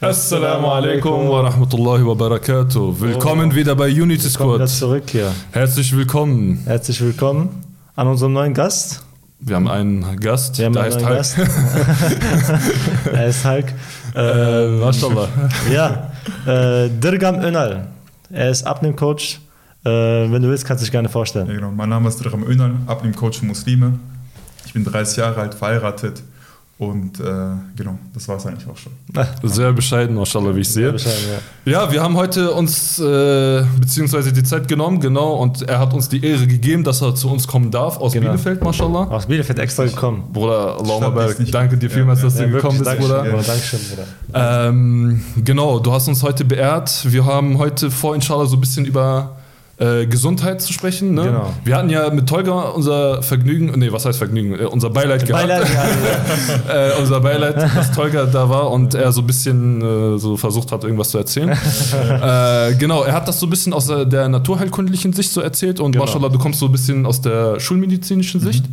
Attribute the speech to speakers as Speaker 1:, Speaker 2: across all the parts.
Speaker 1: Assalamu alaikum wa rahmatullahi wa barakatuh. Willkommen wieder bei Unity
Speaker 2: Kommen wieder
Speaker 1: Squad.
Speaker 2: zurück hier.
Speaker 1: Herzlich willkommen.
Speaker 2: Herzlich willkommen an unserem neuen Gast.
Speaker 1: Wir haben einen Gast,
Speaker 2: Wir haben
Speaker 1: der
Speaker 2: einen
Speaker 1: heißt Hulk.
Speaker 2: Gast. er ist Hulk.
Speaker 1: Äh, Mashallah.
Speaker 2: Ja, äh, Dirgam Önal. Er ist Abnehmcoach. Äh, wenn du willst, kannst du dich gerne vorstellen.
Speaker 3: Ja, genau. Mein Name ist Dram Önal, Abnehmcoach für Muslime. Ich bin 30 Jahre alt, verheiratet und äh, genau, das war es eigentlich auch schon.
Speaker 1: Sehr bescheiden, Mashallah, wie ich sehe.
Speaker 2: Ja.
Speaker 1: Ja, wir haben heute uns, äh, beziehungsweise die Zeit genommen, genau, und er hat uns die Ehre gegeben, dass er zu uns kommen darf, aus
Speaker 2: Genau.
Speaker 1: Bielefeld, Mashallah.
Speaker 2: Aus Bielefeld extra gekommen.
Speaker 1: Bruder, Allahumma danke dir
Speaker 3: Ja,
Speaker 1: vielmals,
Speaker 3: ja.
Speaker 1: dass du
Speaker 2: Ja,
Speaker 1: gekommen
Speaker 2: wirklich,
Speaker 1: bist,
Speaker 2: Dankeschön,
Speaker 1: Bruder.
Speaker 2: Bruder. Dankeschön, Bruder.
Speaker 1: Ähm, genau, du hast uns heute beehrt. Wir haben heute vor, inshallah, so ein bisschen über äh, Gesundheit zu sprechen. Ne?
Speaker 2: Genau.
Speaker 1: Wir hatten ja mit Tolga unser Vergnügen, nee, was heißt Vergnügen? Äh, unser Beileid gehabt.
Speaker 2: Beileid, ja.
Speaker 1: Äh, unser Beileid, dass Tolga da war und er so ein bisschen äh, so versucht hat, irgendwas zu erzählen. äh, genau, er hat das so ein bisschen aus der, der naturheilkundlichen Sicht so erzählt und
Speaker 2: Genau.
Speaker 1: mashallah, du kommst so ein bisschen aus der schulmedizinischen Sicht.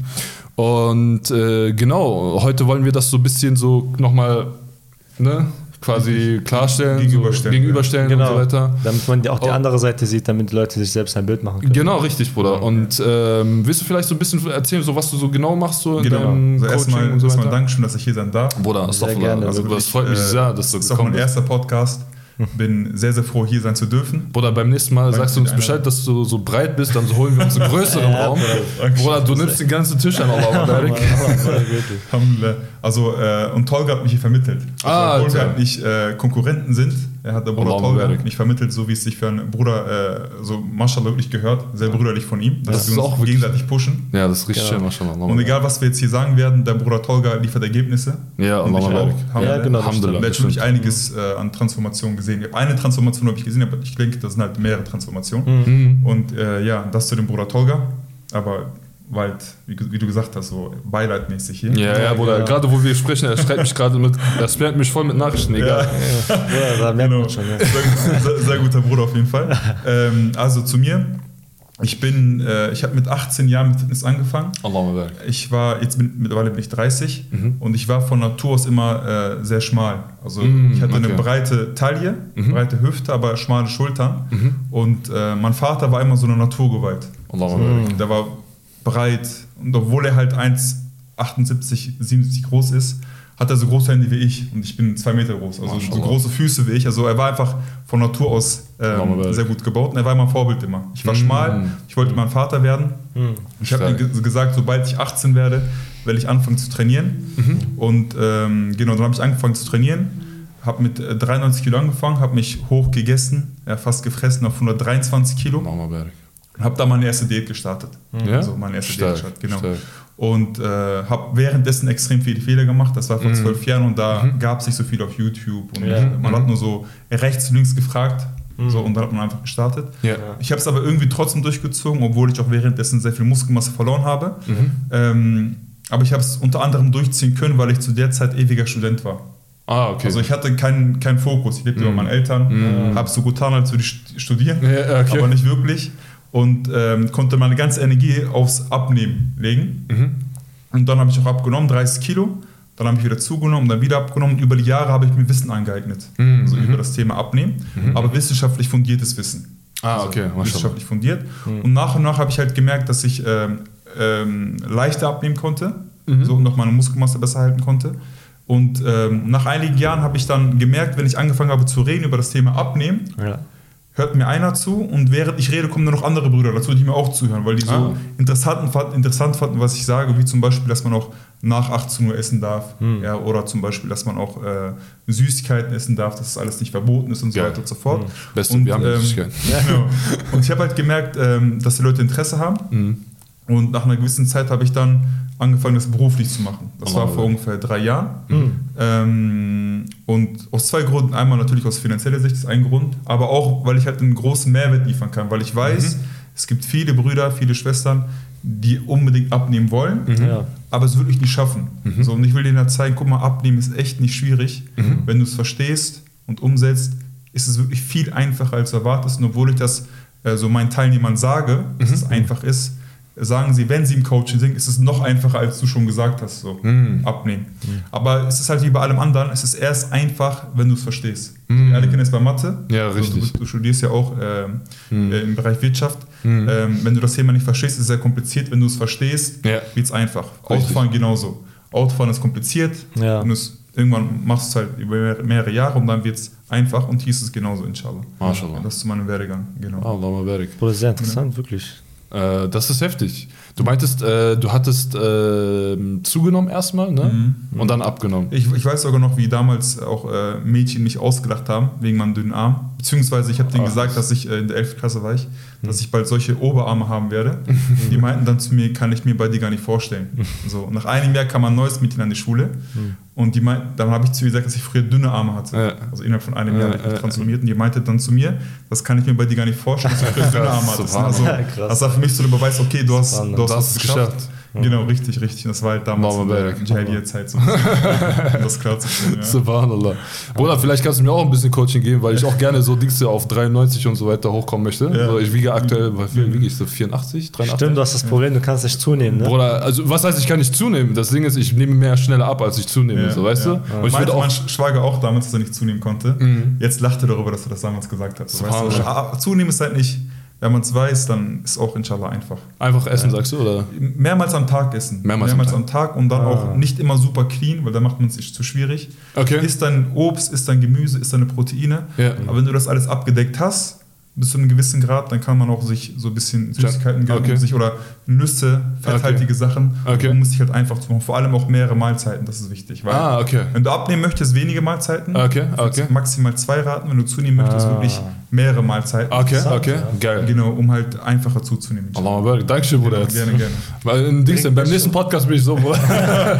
Speaker 1: Und äh, genau, heute wollen wir das so ein bisschen so nochmal ne, quasi klarstellen,
Speaker 3: Gegenüberstellen,
Speaker 1: so, gegenüberstellen und so
Speaker 2: Genau.
Speaker 1: weiter.
Speaker 2: Damit man auch die
Speaker 1: Oh.
Speaker 2: andere Seite sieht, damit die Leute sich selbst ein Bild machen können.
Speaker 1: Genau, richtig, Bruder. Und ähm, willst du vielleicht so ein bisschen erzählen, so was du so genau machst, so in
Speaker 3: Genau.
Speaker 1: deinem
Speaker 3: Also
Speaker 1: Coaching
Speaker 3: erstmal,
Speaker 1: und so
Speaker 3: erstmal? Dankeschön, dass ich hier sein darf.
Speaker 1: Bruder,
Speaker 2: Sehr
Speaker 1: Astaghfirullah.
Speaker 2: gerne,
Speaker 1: Also, das
Speaker 3: wirklich,
Speaker 1: freut mich
Speaker 3: äh,
Speaker 1: sehr, dass du
Speaker 3: Das ist auch
Speaker 1: gekommen
Speaker 3: mein
Speaker 1: bist.
Speaker 3: erster Podcast. Bin sehr, sehr froh, hier sein zu dürfen.
Speaker 1: Bruder, beim nächsten Mal
Speaker 3: Danke
Speaker 1: sagst du uns Bescheid, dass du so breit bist, dann holen wir uns einen größeren
Speaker 2: Ja,
Speaker 1: Raum.
Speaker 2: Bruder.
Speaker 1: Bruder, du nimmst den ganzen Tisch an.
Speaker 3: Alhamdulillah. Also, äh, und Tolga hat mich hier vermittelt. Also,
Speaker 1: Ah,
Speaker 3: obwohl wir halt nicht äh, Konkurrenten sind, er hat der Bruder Tolga mich vermittelt, so wie es sich für einen Bruder, äh, so Mashallah wirklich gehört, sehr brüderlich von ihm, dass
Speaker 1: Das
Speaker 3: wir
Speaker 1: ist
Speaker 3: uns
Speaker 1: auch wirklich-
Speaker 3: gegenseitig pushen.
Speaker 1: Ja, das ist richtig
Speaker 2: Genau.
Speaker 1: schön, Mashallah. Allah
Speaker 3: Und egal, was wir jetzt hier sagen werden, der Bruder Tolga liefert Ergebnisse.
Speaker 1: Ja,
Speaker 3: Und ich
Speaker 1: Allah
Speaker 3: auch.
Speaker 2: Ja, genau,
Speaker 1: Alhamdulillah.
Speaker 3: Schon wirklich
Speaker 1: stimmt.
Speaker 3: einiges äh, an Transformationen gesehen. Ich Eine Transformation habe ich gesehen, aber ich denke, das sind halt mehrere Transformationen.
Speaker 1: Mhm.
Speaker 3: Und äh, ja, das zu dem Bruder Tolga. Aber weil, wie, wie du gesagt hast, so beileidmäßig hier.
Speaker 1: Ja, ja, Bruder,
Speaker 2: Ja.
Speaker 1: gerade wo wir sprechen, er schreibt mich gerade mit, er spammt mich voll mit Nachrichten, egal.
Speaker 2: Ja, da merkt
Speaker 3: Genau.
Speaker 2: man schon. Ja.
Speaker 3: Sehr, sehr, sehr guter Bruder auf jeden Fall. Ähm, also zu mir. Ich bin, äh, ich habe mit 18 Jahren mit Fitness angefangen.
Speaker 1: Allah.
Speaker 3: Ich war, jetzt bin, mittlerweile bin ich 30
Speaker 1: Mhm.
Speaker 3: und ich war von Natur aus immer äh, sehr schmal. Also
Speaker 1: Mhm,
Speaker 3: ich hatte eine
Speaker 1: okay.
Speaker 3: breite Taille,
Speaker 1: Mhm.
Speaker 3: breite Hüfte, aber schmale Schultern.
Speaker 1: Mhm.
Speaker 3: Und äh, mein Vater war immer so eine Naturgewalt.
Speaker 1: Allah
Speaker 3: So,
Speaker 1: barik.
Speaker 3: Der war breit und obwohl er halt 1,78, 77 groß ist, hat er so große Hände wie ich und ich bin zwei Meter groß, also so
Speaker 1: Maschallah.
Speaker 3: große Füße wie ich. Also er war einfach von Natur aus ähm, sehr gut gebaut und er war mein Vorbild immer. Ich war
Speaker 1: Mhm.
Speaker 3: schmal, ich wollte mein Vater werden.
Speaker 2: Hm.
Speaker 3: Ich habe ihm gesagt, sobald ich 18 werde, werde ich anfangen zu trainieren.
Speaker 1: Mhm.
Speaker 3: Und ähm, genau, dann habe ich angefangen zu trainieren, habe mit äh, 93 Kilo angefangen, habe mich hoch gegessen, ja, fast gefressen auf 123 Kilo
Speaker 1: Allah barik.
Speaker 3: Habe da meine erste Diät gestartet.
Speaker 1: Ja?
Speaker 3: Also meine erste
Speaker 1: Stark,
Speaker 3: Diät gestartet, genau.
Speaker 1: stark.
Speaker 3: Und äh, habe währenddessen extrem viele Fehler gemacht. Das war vor
Speaker 1: Mhm.
Speaker 3: zwölf Jahren und da
Speaker 1: Mhm.
Speaker 3: gab es nicht so viel auf YouTube. Und
Speaker 2: Ja.
Speaker 3: man
Speaker 1: Mhm.
Speaker 3: hat nur so rechts, links gefragt.
Speaker 2: Mhm.
Speaker 3: So, und dann hat man einfach gestartet.
Speaker 1: Ja.
Speaker 3: Ich habe es aber irgendwie trotzdem durchgezogen, obwohl ich auch währenddessen sehr viel Muskelmasse verloren habe.
Speaker 1: Mhm.
Speaker 3: Ähm, aber ich habe es unter anderem durchziehen können, weil ich zu der Zeit ewiger Student war.
Speaker 1: Ah, okay.
Speaker 3: Also ich hatte keinen keinen Fokus. Ich lebte
Speaker 1: Mhm.
Speaker 3: bei meinen Eltern,
Speaker 1: Mhm.
Speaker 3: habe so getan, als würde ich st- studieren,
Speaker 1: ja, okay.
Speaker 3: aber nicht wirklich. Und ähm, konnte meine ganze Energie aufs Abnehmen legen.
Speaker 1: Mhm.
Speaker 3: Und dann habe ich auch abgenommen, 30 Kilo. Dann habe ich wieder zugenommen, dann wieder abgenommen. Über die Jahre habe ich mir Wissen angeeignet.
Speaker 1: Mhm.
Speaker 3: Also
Speaker 1: Mhm.
Speaker 3: über das Thema Abnehmen.
Speaker 1: Mhm.
Speaker 3: Aber wissenschaftlich fundiertes Wissen.
Speaker 1: Ah,
Speaker 3: Also
Speaker 1: okay,
Speaker 3: wissenschaftlich fundiert.
Speaker 2: Mhm.
Speaker 3: Und nach und nach habe ich halt gemerkt, dass ich ähm, ähm, leichter abnehmen konnte.
Speaker 1: Mhm.
Speaker 3: So und noch meine Muskelmasse besser halten konnte. Und ähm, nach einigen Jahren habe ich dann gemerkt, wenn ich angefangen habe zu reden über das Thema Abnehmen,
Speaker 2: Ja.
Speaker 3: Hört mir einer zu und während ich rede, kommen dann noch andere Brüder dazu, die mir auch zuhören, weil die so
Speaker 1: Ah.
Speaker 3: interessant, fand- interessant fanden, was ich sage, wie zum Beispiel, dass man auch nach 18 Uhr essen darf
Speaker 2: Hm.
Speaker 3: ja, oder zum Beispiel, dass man auch äh, Süßigkeiten essen darf, dass das alles nicht verboten ist und so
Speaker 1: Geil.
Speaker 3: weiter und so fort.
Speaker 2: Hm.
Speaker 1: Beste,
Speaker 3: Und,
Speaker 1: wir haben
Speaker 3: ähm,
Speaker 1: Möglichkeiten.
Speaker 3: Genau. Und ich habe halt gemerkt, ähm, dass die Leute Interesse haben
Speaker 1: Mhm.
Speaker 3: Und nach einer gewissen Zeit habe ich dann angefangen, das beruflich zu machen. Das
Speaker 1: Allah
Speaker 3: war vor ungefähr drei Jahren.
Speaker 2: Hm.
Speaker 3: Ähm, und aus zwei Gründen. Einmal natürlich aus finanzieller Sicht ist ein Grund, aber auch, weil ich halt einen großen Mehrwert liefern kann, weil ich weiß, es gibt viele Brüder, viele Schwestern, die unbedingt abnehmen wollen,
Speaker 1: Mhm.
Speaker 2: Ja.
Speaker 3: aber es wirklich nicht schaffen.
Speaker 1: Mhm.
Speaker 3: So, und ich will denen halt zeigen, guck mal, abnehmen ist echt nicht schwierig.
Speaker 1: Mhm.
Speaker 3: Wenn du es verstehst und umsetzt, ist es wirklich viel einfacher als du erwartest. Und obwohl ich das äh, so meinen Teilnehmern sage, dass
Speaker 1: Mhm.
Speaker 3: es einfach ist, sagen sie, wenn sie im Coaching sind, ist es noch einfacher, als du schon gesagt hast, so abnehmen. Aber es ist halt wie bei allem anderen, es ist erst einfach, wenn du es verstehst. Mhm. Wir alle kennen es bei Mathe.
Speaker 1: Ja,
Speaker 3: Also
Speaker 1: richtig.
Speaker 3: du, du studierst ja auch ähm, äh, im Bereich Wirtschaft. Ähm, wenn du das Thema nicht verstehst, ist es sehr kompliziert. Wenn du es verstehst,
Speaker 1: Ja.
Speaker 3: wird es einfach. Autofahren genauso. Autofahren ist kompliziert.
Speaker 2: Ja.
Speaker 3: Und es, irgendwann machst du es halt über mehrere- Jahre und dann wird es einfach und hier ist es genauso, inshallah.
Speaker 1: Mashallah.
Speaker 3: Das ist zu meinem Werdegang, genau.
Speaker 1: Ah, Allah barik.
Speaker 2: Bruder, sehr interessant, wirklich.
Speaker 1: Äh, das ist heftig. Du meintest, äh, du hattest äh, zugenommen erstmal, ne? Und dann abgenommen.
Speaker 3: Ich, ich weiß sogar noch, wie damals auch äh, Mädchen mich ausgelacht haben wegen meinem dünnen Arm. Beziehungsweise ich habe denen
Speaker 1: Ah.
Speaker 3: gesagt, dass ich äh, in der 11. Klasse war ich, dass ich bald solche Oberarme haben werde. Die meinten dann zu mir, kann ich mir bei dir gar nicht vorstellen. So, nach einem Jahr kam ein neues Mädchen an die Schule und die meinten, dann habe ich zu ihr gesagt, dass ich früher dünne Arme hatte.
Speaker 1: Ja.
Speaker 3: Also innerhalb von einem Jahr
Speaker 1: Ja,
Speaker 3: ich mich transformiert und die meinte dann zu mir, das kann ich mir bei dir gar nicht vorstellen, dass du früher dünne Arme. Also,
Speaker 2: krass.
Speaker 3: das war für mich so der Beweis, okay, du hast, du hast
Speaker 1: Das
Speaker 3: was
Speaker 1: ist
Speaker 3: geschafft.
Speaker 1: geschafft.
Speaker 3: Genau, richtig, richtig. Das war halt damals in der
Speaker 1: Barak.
Speaker 3: Jahiliyyah-Zeit so. um das klarzustellen. Ja.
Speaker 1: Subhanallah. Bruder, vielleicht kannst du mir auch ein bisschen Coaching geben, weil ich auch gerne so Dings auf 93 und so weiter hochkommen möchte.
Speaker 3: Ja.
Speaker 1: So, ich wiege aktuell, wie viel wiege ich so? 84, 83?
Speaker 2: Stimmt, du hast das Problem, du kannst nicht zunehmen, ne?
Speaker 1: Bruder, also was heißt, ich kann nicht zunehmen? Das Ding ist, ich nehme mehr schneller ab, als ich zunehme,
Speaker 3: Ja,
Speaker 1: so, weißt
Speaker 3: ja.
Speaker 1: du? Und ich
Speaker 3: Meinte
Speaker 1: würde auch.
Speaker 3: mein Schwager auch damals, dass er nicht zunehmen konnte. Jetzt lacht er darüber, dass er das damals gesagt hat. So, weißt du. Ah, zunehmen ist halt nicht, wenn man es weiß, dann ist auch inshallah einfach.
Speaker 1: Einfach essen, sagst du, oder?
Speaker 3: Mehrmals am Tag essen.
Speaker 1: Mehrmals am
Speaker 3: am Tag und dann auch nicht immer super clean, weil da macht man es sich zu schwierig.
Speaker 1: Okay.
Speaker 3: Isst dein Obst, isst dein Gemüse, isst deine Proteine.
Speaker 1: Ja.
Speaker 3: Aber wenn du das alles abgedeckt hast, bis zu einem gewissen Grad, dann kann man auch sich so ein bisschen Süßigkeiten gönnen
Speaker 1: Okay.
Speaker 3: sich oder Nüsse, fetthaltige Sachen.
Speaker 1: Okay.
Speaker 3: Du musst dich halt einfach zu machen. Vor allem auch mehrere Mahlzeiten, das ist wichtig. Weil
Speaker 1: Ah, okay.
Speaker 3: wenn du abnehmen möchtest, wenige Mahlzeiten.
Speaker 1: Okay, okay.
Speaker 3: Maximal zwei raten. Wenn du zunehmen möchtest,
Speaker 2: Ah.
Speaker 3: wirklich mehrere Mahlzeiten.
Speaker 1: Okay, okay.
Speaker 2: ja.
Speaker 1: Geil.
Speaker 3: Genau, um halt einfacher zuzunehmen.
Speaker 1: Allah barik. Dankeschön, Bruder.
Speaker 3: Genau, gerne, gerne.
Speaker 1: Weil in Dings, beim nächsten Podcast bin ich so, Bruder.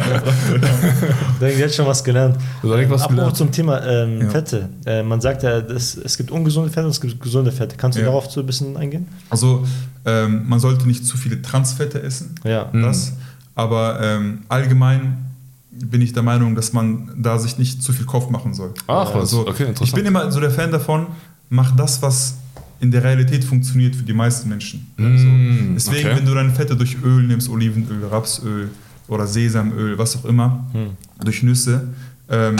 Speaker 2: Ich denke, jetzt schon was gelernt.
Speaker 1: Du hast direkt was
Speaker 2: Apropos
Speaker 1: gelernt.
Speaker 2: zum Thema ähm,
Speaker 3: Ja.
Speaker 2: Fette. Äh, man sagt ja, es, es gibt ungesunde Fette und es gibt gesunde Fette. Kannst du
Speaker 3: Ja.
Speaker 2: darauf so ein bisschen eingehen?
Speaker 3: Also, ähm, man sollte nicht zu viele Transfette essen.
Speaker 2: Ja.
Speaker 3: Das. Aber ähm, allgemein bin ich der Meinung, dass man da sich nicht zu viel Kopf machen soll.
Speaker 1: Ach, was.
Speaker 3: Also,
Speaker 1: Okay, interessant.
Speaker 3: Ich bin immer so der Fan davon, mach das, was in der Realität funktioniert für die meisten Menschen.
Speaker 1: Mm,
Speaker 3: Also, deswegen,
Speaker 1: okay.
Speaker 3: wenn du deine Fette durch Öl nimmst, Olivenöl, Rapsöl oder Sesamöl, was auch immer,
Speaker 1: Hm.
Speaker 3: durch Nüsse, ähm,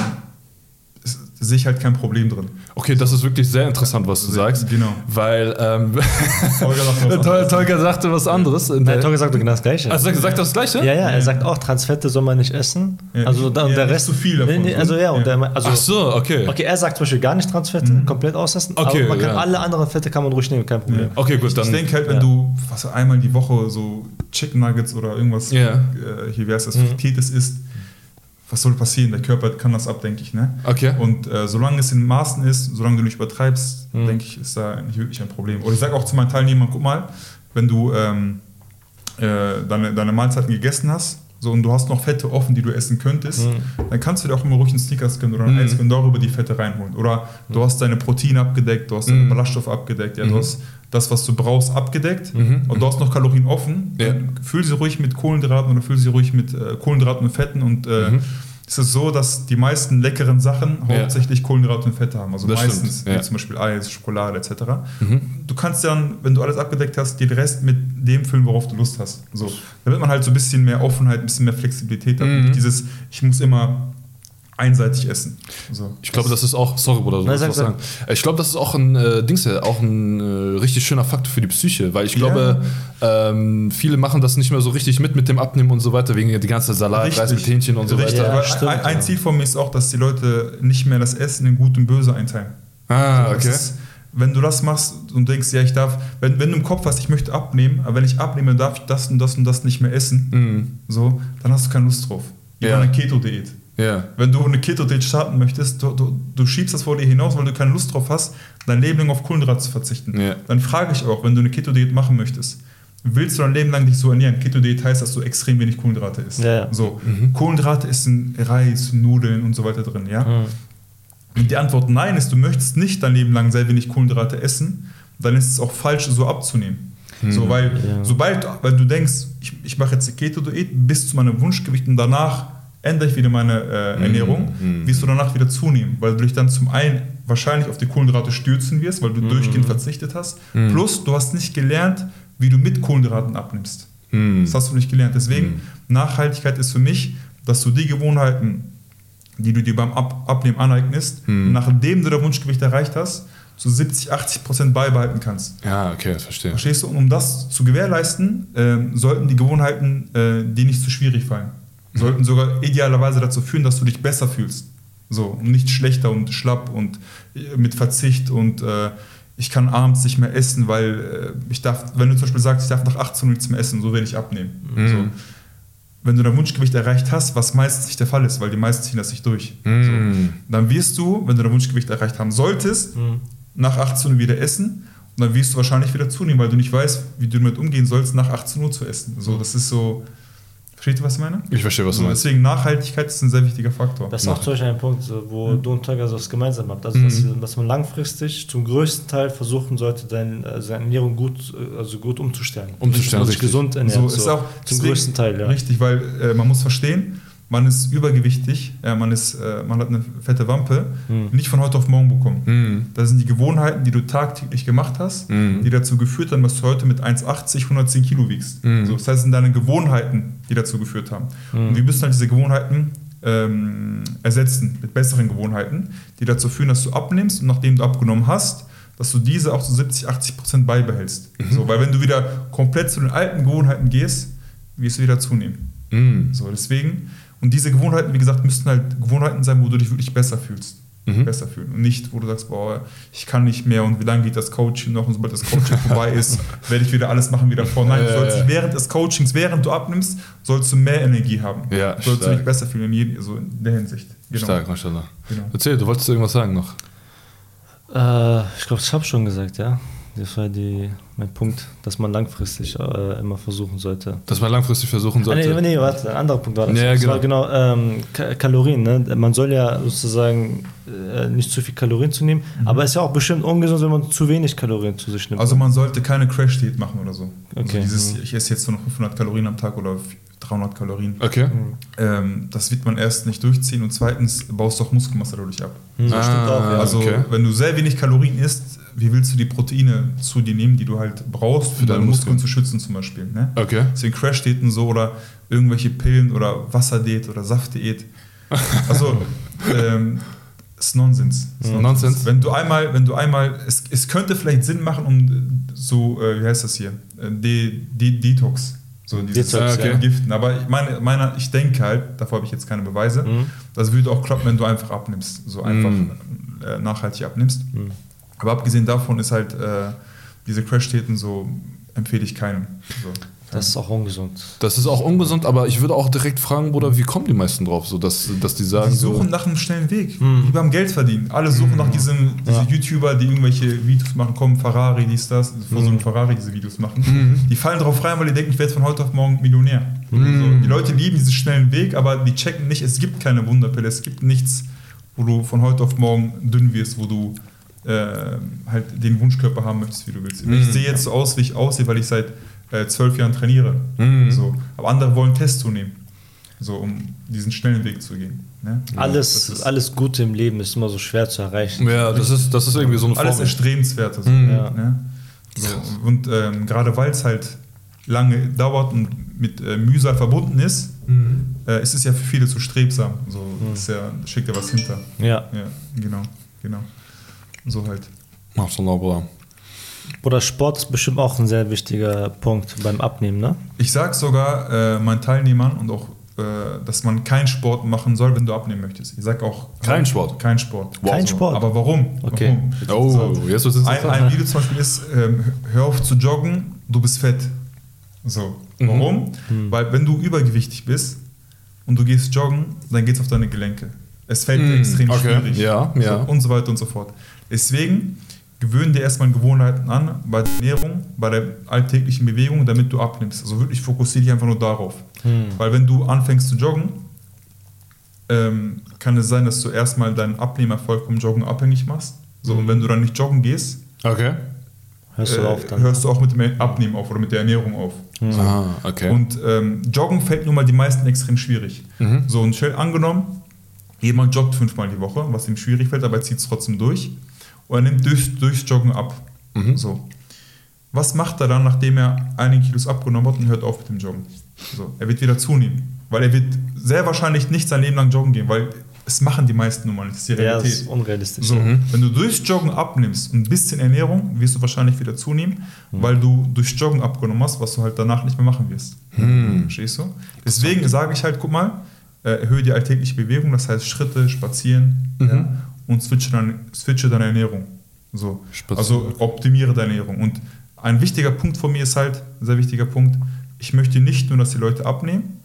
Speaker 3: ist- sehe ich halt kein Problem drin.
Speaker 1: Okay, das ist wirklich sehr interessant, was du
Speaker 3: Sehr-
Speaker 1: sagst.
Speaker 3: genau.
Speaker 1: Weil ähm,
Speaker 3: Holger sagt was
Speaker 1: Tol-
Speaker 3: anderes.
Speaker 1: Tolga sagte was anderes. In
Speaker 2: Nein,
Speaker 1: der,
Speaker 2: Torge sagt doch genau das Gleiche.
Speaker 1: also sagt, sagt das Gleiche?
Speaker 2: ja, ja, er sagt auch, Transfette soll man nicht essen.
Speaker 3: Ja,
Speaker 2: also
Speaker 3: nicht-
Speaker 2: da, und
Speaker 3: ja,
Speaker 2: der Rest.
Speaker 3: zu viel davon.
Speaker 2: Nee, nee, also ja, und der, also,
Speaker 1: Ach so, okay.
Speaker 2: Okay, er sagt zum Beispiel gar nicht Transfette,
Speaker 3: Mhm.
Speaker 2: komplett auslassen.
Speaker 1: Okay,
Speaker 2: aber man kann
Speaker 1: ja.
Speaker 2: alle anderen Fette kann man ruhig nehmen, kein Problem.
Speaker 1: Okay, gut,
Speaker 3: Ich
Speaker 1: dann.
Speaker 3: denke halt, wenn
Speaker 2: ja.
Speaker 3: du was einmal die Woche so Chicken Nuggets oder irgendwas
Speaker 1: Ja.
Speaker 3: äh, hier, wie heißt das, Frittiertes isst, was soll passieren? Der Körper kann das ab, denke ich. Ne?
Speaker 1: Okay.
Speaker 3: Und äh, solange es in Maßen ist, solange du nicht übertreibst,
Speaker 1: Mhm.
Speaker 3: denke ich, ist da nicht wirklich ein Problem. Oder ich sage auch zu meinen Teilnehmern, guck mal, wenn du ähm, äh, deine, deine Mahlzeiten gegessen hast, so und du hast noch Fette offen, die du essen könntest, dann kannst du dir auch immer ruhig einen Snickers gönnen oder ein
Speaker 1: Mhm.
Speaker 3: Eis gönnen, darüber die Fette reinholen. Oder du hast deine Proteine abgedeckt, du hast deine
Speaker 1: Mhm.
Speaker 3: Ballaststoffe abgedeckt, ja,
Speaker 1: Mhm.
Speaker 3: du hast das, was du brauchst, abgedeckt
Speaker 1: Mhm.
Speaker 3: und du hast noch Kalorien offen.
Speaker 1: Ja.
Speaker 3: Füll sie ruhig mit Kohlenhydraten oder füll sie ruhig mit äh, Kohlenhydraten und Fetten und äh,
Speaker 1: Mhm.
Speaker 3: es ist so, dass die meisten leckeren Sachen
Speaker 1: Ja.
Speaker 3: hauptsächlich Kohlenhydrate und Fette haben. Also
Speaker 1: Das
Speaker 3: meistens,
Speaker 1: ja.
Speaker 3: wie zum Beispiel Eis, Schokolade etc.
Speaker 1: Mhm.
Speaker 3: Du kannst dann, wenn du alles abgedeckt hast, den Rest mit dem füllen, worauf du Lust hast. So. Damit man halt so ein bisschen mehr Offenheit, ein bisschen mehr Flexibilität hat.
Speaker 1: Mhm.
Speaker 3: Dieses, ich muss immer einseitig essen. So.
Speaker 1: Ich glaube, das ist auch, sorry Bruder, du
Speaker 2: Nein, sag,
Speaker 1: was sagen. Ich glaube, das ist auch ein äh, Dings, ja, auch ein äh, richtig schöner Faktor für die Psyche, weil ich glaube, ähm, viele machen das nicht mehr so richtig mit mit dem Abnehmen und so weiter wegen die ganze Salat,
Speaker 3: Richtig.
Speaker 1: Reis mit Hähnchen und so
Speaker 3: Richtig,
Speaker 1: weiter.
Speaker 2: Ja, stimmt,
Speaker 3: ein, ein
Speaker 2: ja.
Speaker 3: Ziel von mir ist auch, dass die Leute nicht mehr das Essen in Gut und Böse einteilen.
Speaker 1: Ah,
Speaker 3: Das
Speaker 1: okay.
Speaker 3: Ist, wenn du das machst und denkst, ja, ich darf, wenn, wenn du im Kopf hast, ich möchte abnehmen, aber wenn ich abnehme, darf ich das und das und das nicht mehr essen,
Speaker 1: Mhm.
Speaker 3: so, dann hast du keine Lust drauf. Wie
Speaker 1: Ja.
Speaker 3: bei einer Keto-Diät.
Speaker 1: Ja.
Speaker 3: Wenn du eine Keto-Diät starten möchtest, du, du, du schiebst das vor dir hinaus, weil du keine Lust drauf hast, dein Leben lang auf Kohlenhydrate zu verzichten.
Speaker 1: Ja.
Speaker 3: Dann frage ich auch, wenn du eine Keto-Diät machen möchtest, willst du dein Leben lang dich so ernähren? Keto-Diät heißt, dass du extrem wenig Kohlenhydrate isst.
Speaker 2: Ja.
Speaker 3: So, Kohlenhydrate ist in Reis, Nudeln und so weiter drin, ja?
Speaker 2: Mhm.
Speaker 3: Wenn die Antwort nein ist, du möchtest nicht dein Leben lang sehr wenig Kohlenhydrate essen, dann ist es auch falsch, so abzunehmen. So, weil
Speaker 2: Ja.
Speaker 3: sobald weil du denkst, ich, ich mache jetzt die Keto-Diät bis zu meinem Wunschgewicht und danach ändere ich wieder meine äh, Ernährung,
Speaker 1: Mhm.
Speaker 3: wirst du danach wieder zunehmen, weil du dich dann zum einen wahrscheinlich auf die Kohlenhydrate stürzen wirst, weil du durchgehend verzichtet hast, plus du hast nicht gelernt, wie du mit Kohlenhydraten abnimmst.
Speaker 1: Hm.
Speaker 3: Das hast du nicht gelernt. Deswegen, Nachhaltigkeit ist für mich, dass du die Gewohnheiten, die du dir beim Ab Abnehmen aneignest, nachdem du das Wunschgewicht erreicht hast, zu 70, 80 Prozent beibehalten kannst.
Speaker 1: Ja, okay, das verstehe.
Speaker 3: Verstehst du? Und um das zu gewährleisten, ähm, sollten die Gewohnheiten äh, dir nicht zu schwierig fallen. Sollten sogar idealerweise dazu führen, dass du dich besser fühlst. So, und nicht schlechter und schlapp und äh, mit Verzicht und äh, ich kann abends nicht mehr essen, weil äh, ich darf, wenn du zum Beispiel sagst, ich darf nach 18 Uhr nichts mehr essen, so werde ich abnehmen. So. Wenn du dein Wunschgewicht erreicht hast, was meistens nicht der Fall ist, weil die meisten ziehen das nicht durch. So. Dann wirst du, wenn du dein Wunschgewicht erreicht haben solltest, nach 18 Uhr wieder essen und dann wirst du wahrscheinlich wieder zunehmen, weil du nicht weißt, wie du damit umgehen sollst, nach 18 Uhr zu essen. So, das ist so. Versteht ihr, was ich meine?
Speaker 1: Ich verstehe, was du
Speaker 3: So,
Speaker 1: meinst.
Speaker 3: deswegen Nachhaltigkeit ist ein sehr wichtiger Faktor.
Speaker 2: Das ist auch zum Beispiel ein Punkt, wo du und Tolga so was gemeinsam habt. Also, dass, dass man langfristig zum größten Teil versuchen sollte, dein, äh, seine Ernährung gut, also gut umzustellen.
Speaker 1: Umzustellen,
Speaker 2: Sich
Speaker 1: richtig.
Speaker 2: gesund ernähren.
Speaker 3: so
Speaker 2: So,
Speaker 3: ist auch
Speaker 2: zum
Speaker 3: deswegen-
Speaker 2: größten Teil, ja.
Speaker 3: Richtig, weil äh, man muss verstehen, man ist übergewichtig, äh, man, ist, äh, man hat eine fette Wampe,
Speaker 2: Hm.
Speaker 3: nicht von heute auf morgen bekommen.
Speaker 1: Mhm.
Speaker 3: Das sind die Gewohnheiten, die du tagtäglich gemacht hast,
Speaker 1: Mhm.
Speaker 3: die dazu geführt haben, dass du heute mit 1,80, 110 Kilo wiegst.
Speaker 1: Mhm.
Speaker 3: So, das heißt, es sind deine Gewohnheiten, die dazu geführt haben. Und wir müssen halt diese Gewohnheiten ähm, ersetzen mit besseren Gewohnheiten, die dazu führen, dass du abnimmst und nachdem du abgenommen hast, dass du diese auch zu 70, 80 Prozent beibehältst. So, weil wenn du wieder komplett zu den alten Gewohnheiten gehst, wirst du wieder zunehmen.
Speaker 1: Mhm.
Speaker 3: So, deswegen, und diese Gewohnheiten, wie gesagt, müssten halt Gewohnheiten sein, wo du dich wirklich besser fühlst.
Speaker 1: Mhm.
Speaker 3: Besser fühlen. Und nicht, wo du sagst, boah, ich kann nicht mehr und wie lange geht das Coaching noch und sobald das Coaching vorbei ist, werde ich wieder alles machen wie davor. Nein, du sollst
Speaker 1: ja.
Speaker 3: dich während des Coachings, während du abnimmst, sollst du mehr Energie haben.
Speaker 1: Ja,
Speaker 3: sollst du
Speaker 1: stark.
Speaker 3: dich besser fühlen in, jedem, so in der Hinsicht. Genau.
Speaker 1: Stark, mashallah.
Speaker 3: Genau.
Speaker 1: Erzähl, du wolltest irgendwas sagen noch.
Speaker 2: Äh, ich glaube, ich habe schon gesagt, ja. Das war die, mein Punkt, dass man langfristig äh, immer versuchen sollte.
Speaker 1: Dass man langfristig versuchen
Speaker 2: Ah,
Speaker 1: sollte.
Speaker 2: nee, nee, warte, ein anderer Punkt war das.
Speaker 1: Ja,
Speaker 2: das
Speaker 1: genau.
Speaker 2: war genau ähm, Ka Kalorien. Ne? Man soll ja sozusagen äh, nicht zu viel Kalorien zu nehmen, aber es ist ja auch bestimmt ungesund, wenn man zu wenig Kalorien zu sich nimmt.
Speaker 3: Also man sollte keine Crash-Diät machen oder so.
Speaker 2: Okay.
Speaker 3: Also dieses, ich esse jetzt nur noch 500 Kalorien am Tag oder 300 Kalorien.
Speaker 1: Okay.
Speaker 3: Ähm, das wird man erst nicht durchziehen und zweitens baust du auch Muskelmasse dadurch ab.
Speaker 2: Hm, das stimmt auch, ja.
Speaker 3: Also
Speaker 1: okay.
Speaker 3: wenn du sehr wenig Kalorien isst, wie willst du die Proteine zu dir nehmen, die du halt brauchst, um
Speaker 1: deine
Speaker 3: deine Muskeln
Speaker 1: Muskeln.
Speaker 3: zu schützen zum Beispiel. Ne?
Speaker 1: Okay.
Speaker 3: Deswegen Crash-Diäten so oder irgendwelche Pillen oder Wasserdiät oder Saftdiät. Also ähm, ist Nonsens. Ist
Speaker 1: Nonsens.
Speaker 3: Wenn du einmal, wenn du einmal, es, es könnte vielleicht Sinn machen, um so, äh, wie heißt das hier, Äh, De, De, Detox. So dieses äh,
Speaker 1: ja.
Speaker 3: Entgiften. Aber ich meine, meine, ich denke halt, davor habe ich jetzt keine Beweise,
Speaker 2: Mhm.
Speaker 3: das würde auch klappen, wenn du einfach abnimmst. So einfach
Speaker 1: Mhm.
Speaker 3: äh, nachhaltig abnimmst.
Speaker 2: Mhm.
Speaker 3: Aber abgesehen davon ist halt äh, diese Crash-Täten so, empfehle ich keinem. So.
Speaker 2: Das ist auch ungesund.
Speaker 1: Das ist auch ungesund, aber ich würde auch direkt fragen, Bruder, wie kommen die meisten drauf, so dass, dass die sagen,
Speaker 3: Die suchen
Speaker 1: so,
Speaker 3: nach einem schnellen Weg,
Speaker 2: Mhm.
Speaker 3: wie beim Geld verdienen. Alle suchen nach diesem, diese
Speaker 2: Ja.
Speaker 3: YouTuber, die irgendwelche Videos machen, kommen, Ferrari, dies, das, vor so einem Ferrari diese Videos machen. Die fallen drauf rein, weil die denken, ich werde von heute auf morgen Millionär. So, die Leute lieben diesen schnellen Weg, aber die checken nicht, es gibt keine Wunderpille, es gibt nichts, wo du von heute auf morgen dünn wirst, wo du äh, halt den Wunschkörper haben möchtest, wie du willst. Ich sehe jetzt so aus, wie ich aussehe, weil ich seit äh, zwölf Jahren trainiere.
Speaker 1: Mhm.
Speaker 3: So. Aber andere wollen Tests zunehmen, so, um diesen schnellen Weg zu gehen. Ne?
Speaker 2: Alles,
Speaker 3: ist-
Speaker 2: alles Gute im Leben ist immer so schwer zu erreichen.
Speaker 1: ja, das ist, das ist irgendwie so eine
Speaker 3: alles
Speaker 1: Formel.
Speaker 3: erstrebenswerte. So,
Speaker 1: Mhm.
Speaker 2: Ja.
Speaker 3: ne? so. Und ähm, gerade weil es halt lange dauert und mit äh, Mühsal verbunden ist,
Speaker 1: Mhm.
Speaker 3: äh, ist es ja für viele zu strebsam. So ist ja, da steckt ja was hinter.
Speaker 2: Ja.
Speaker 3: Ja, genau, genau. So halt.
Speaker 1: Mashallah, Bruder.
Speaker 2: Oder Sport ist bestimmt auch ein sehr wichtiger Punkt beim Abnehmen, ne?
Speaker 3: Ich sage sogar äh, meinen Teilnehmern und auch, äh, dass man keinen Sport machen soll, wenn du abnehmen möchtest. Ich sage auch
Speaker 1: Kein Sport?
Speaker 3: Kein Sport.
Speaker 1: Wow.
Speaker 2: Kein Sport.
Speaker 3: Aber warum?
Speaker 2: Okay.
Speaker 3: Warum?
Speaker 1: Oh, jetzt wird's
Speaker 3: Ein,
Speaker 1: interessant.
Speaker 3: ein Video zum Beispiel ist, ähm, hör auf zu joggen, du bist fett. So.
Speaker 1: Mhm.
Speaker 3: Warum? Weil wenn du übergewichtig bist und du gehst joggen, dann geht es auf deine Gelenke. Es fällt dir
Speaker 1: Mhm,
Speaker 3: extrem
Speaker 1: okay.
Speaker 3: schwierig.
Speaker 1: Ja, ja.
Speaker 3: So, und so weiter und so fort. Deswegen gewöhnen dir erstmal Gewohnheiten an bei der Ernährung, bei der alltäglichen Bewegung, damit du abnimmst. Also wirklich fokussiere dich einfach nur darauf. Weil wenn du anfängst zu joggen, ähm, kann es sein, dass du erstmal deinen Abnehmerfolg vom Joggen abhängig machst. So, und wenn du dann nicht joggen gehst,
Speaker 1: Okay.
Speaker 2: Hörst du
Speaker 3: äh,
Speaker 2: auf dann?
Speaker 3: hörst du auch mit dem Abnehmen auf oder mit der Ernährung auf.
Speaker 1: Ah, okay.
Speaker 3: Und ähm, Joggen fällt nun mal die meisten extrem schwierig.
Speaker 1: Mhm.
Speaker 3: So, und stell angenommen, jemand joggt fünfmal die Woche, was ihm schwierig fällt, aber er zieht es trotzdem durch. Und er nimmt durch, durchs Joggen ab.
Speaker 1: Mhm.
Speaker 3: So. was macht er dann, nachdem er einige Kilos abgenommen hat und hört auf mit dem Joggen? So, er wird wieder zunehmen, weil er wird sehr wahrscheinlich nicht sein Leben lang joggen gehen, weil es machen die meisten nun mal nicht, das ist die
Speaker 2: Ja, das
Speaker 3: Realität.
Speaker 2: ist unrealistisch.
Speaker 3: So, wenn du durchs Joggen abnimmst und ein bisschen Ernährung, wirst du wahrscheinlich wieder zunehmen, weil du durchs Joggen abgenommen hast, was du halt danach nicht mehr machen wirst. Verstehst du? Deswegen sage ich halt, guck mal, äh, erhöhe die alltägliche Bewegung, das heißt Schritte, spazieren ja, und switche, dann, switche deine Ernährung. So. Also optimiere deine Ernährung. Und ein wichtiger Punkt von mir ist halt, ein sehr wichtiger Punkt, ich möchte nicht nur, dass die Leute abnehmen,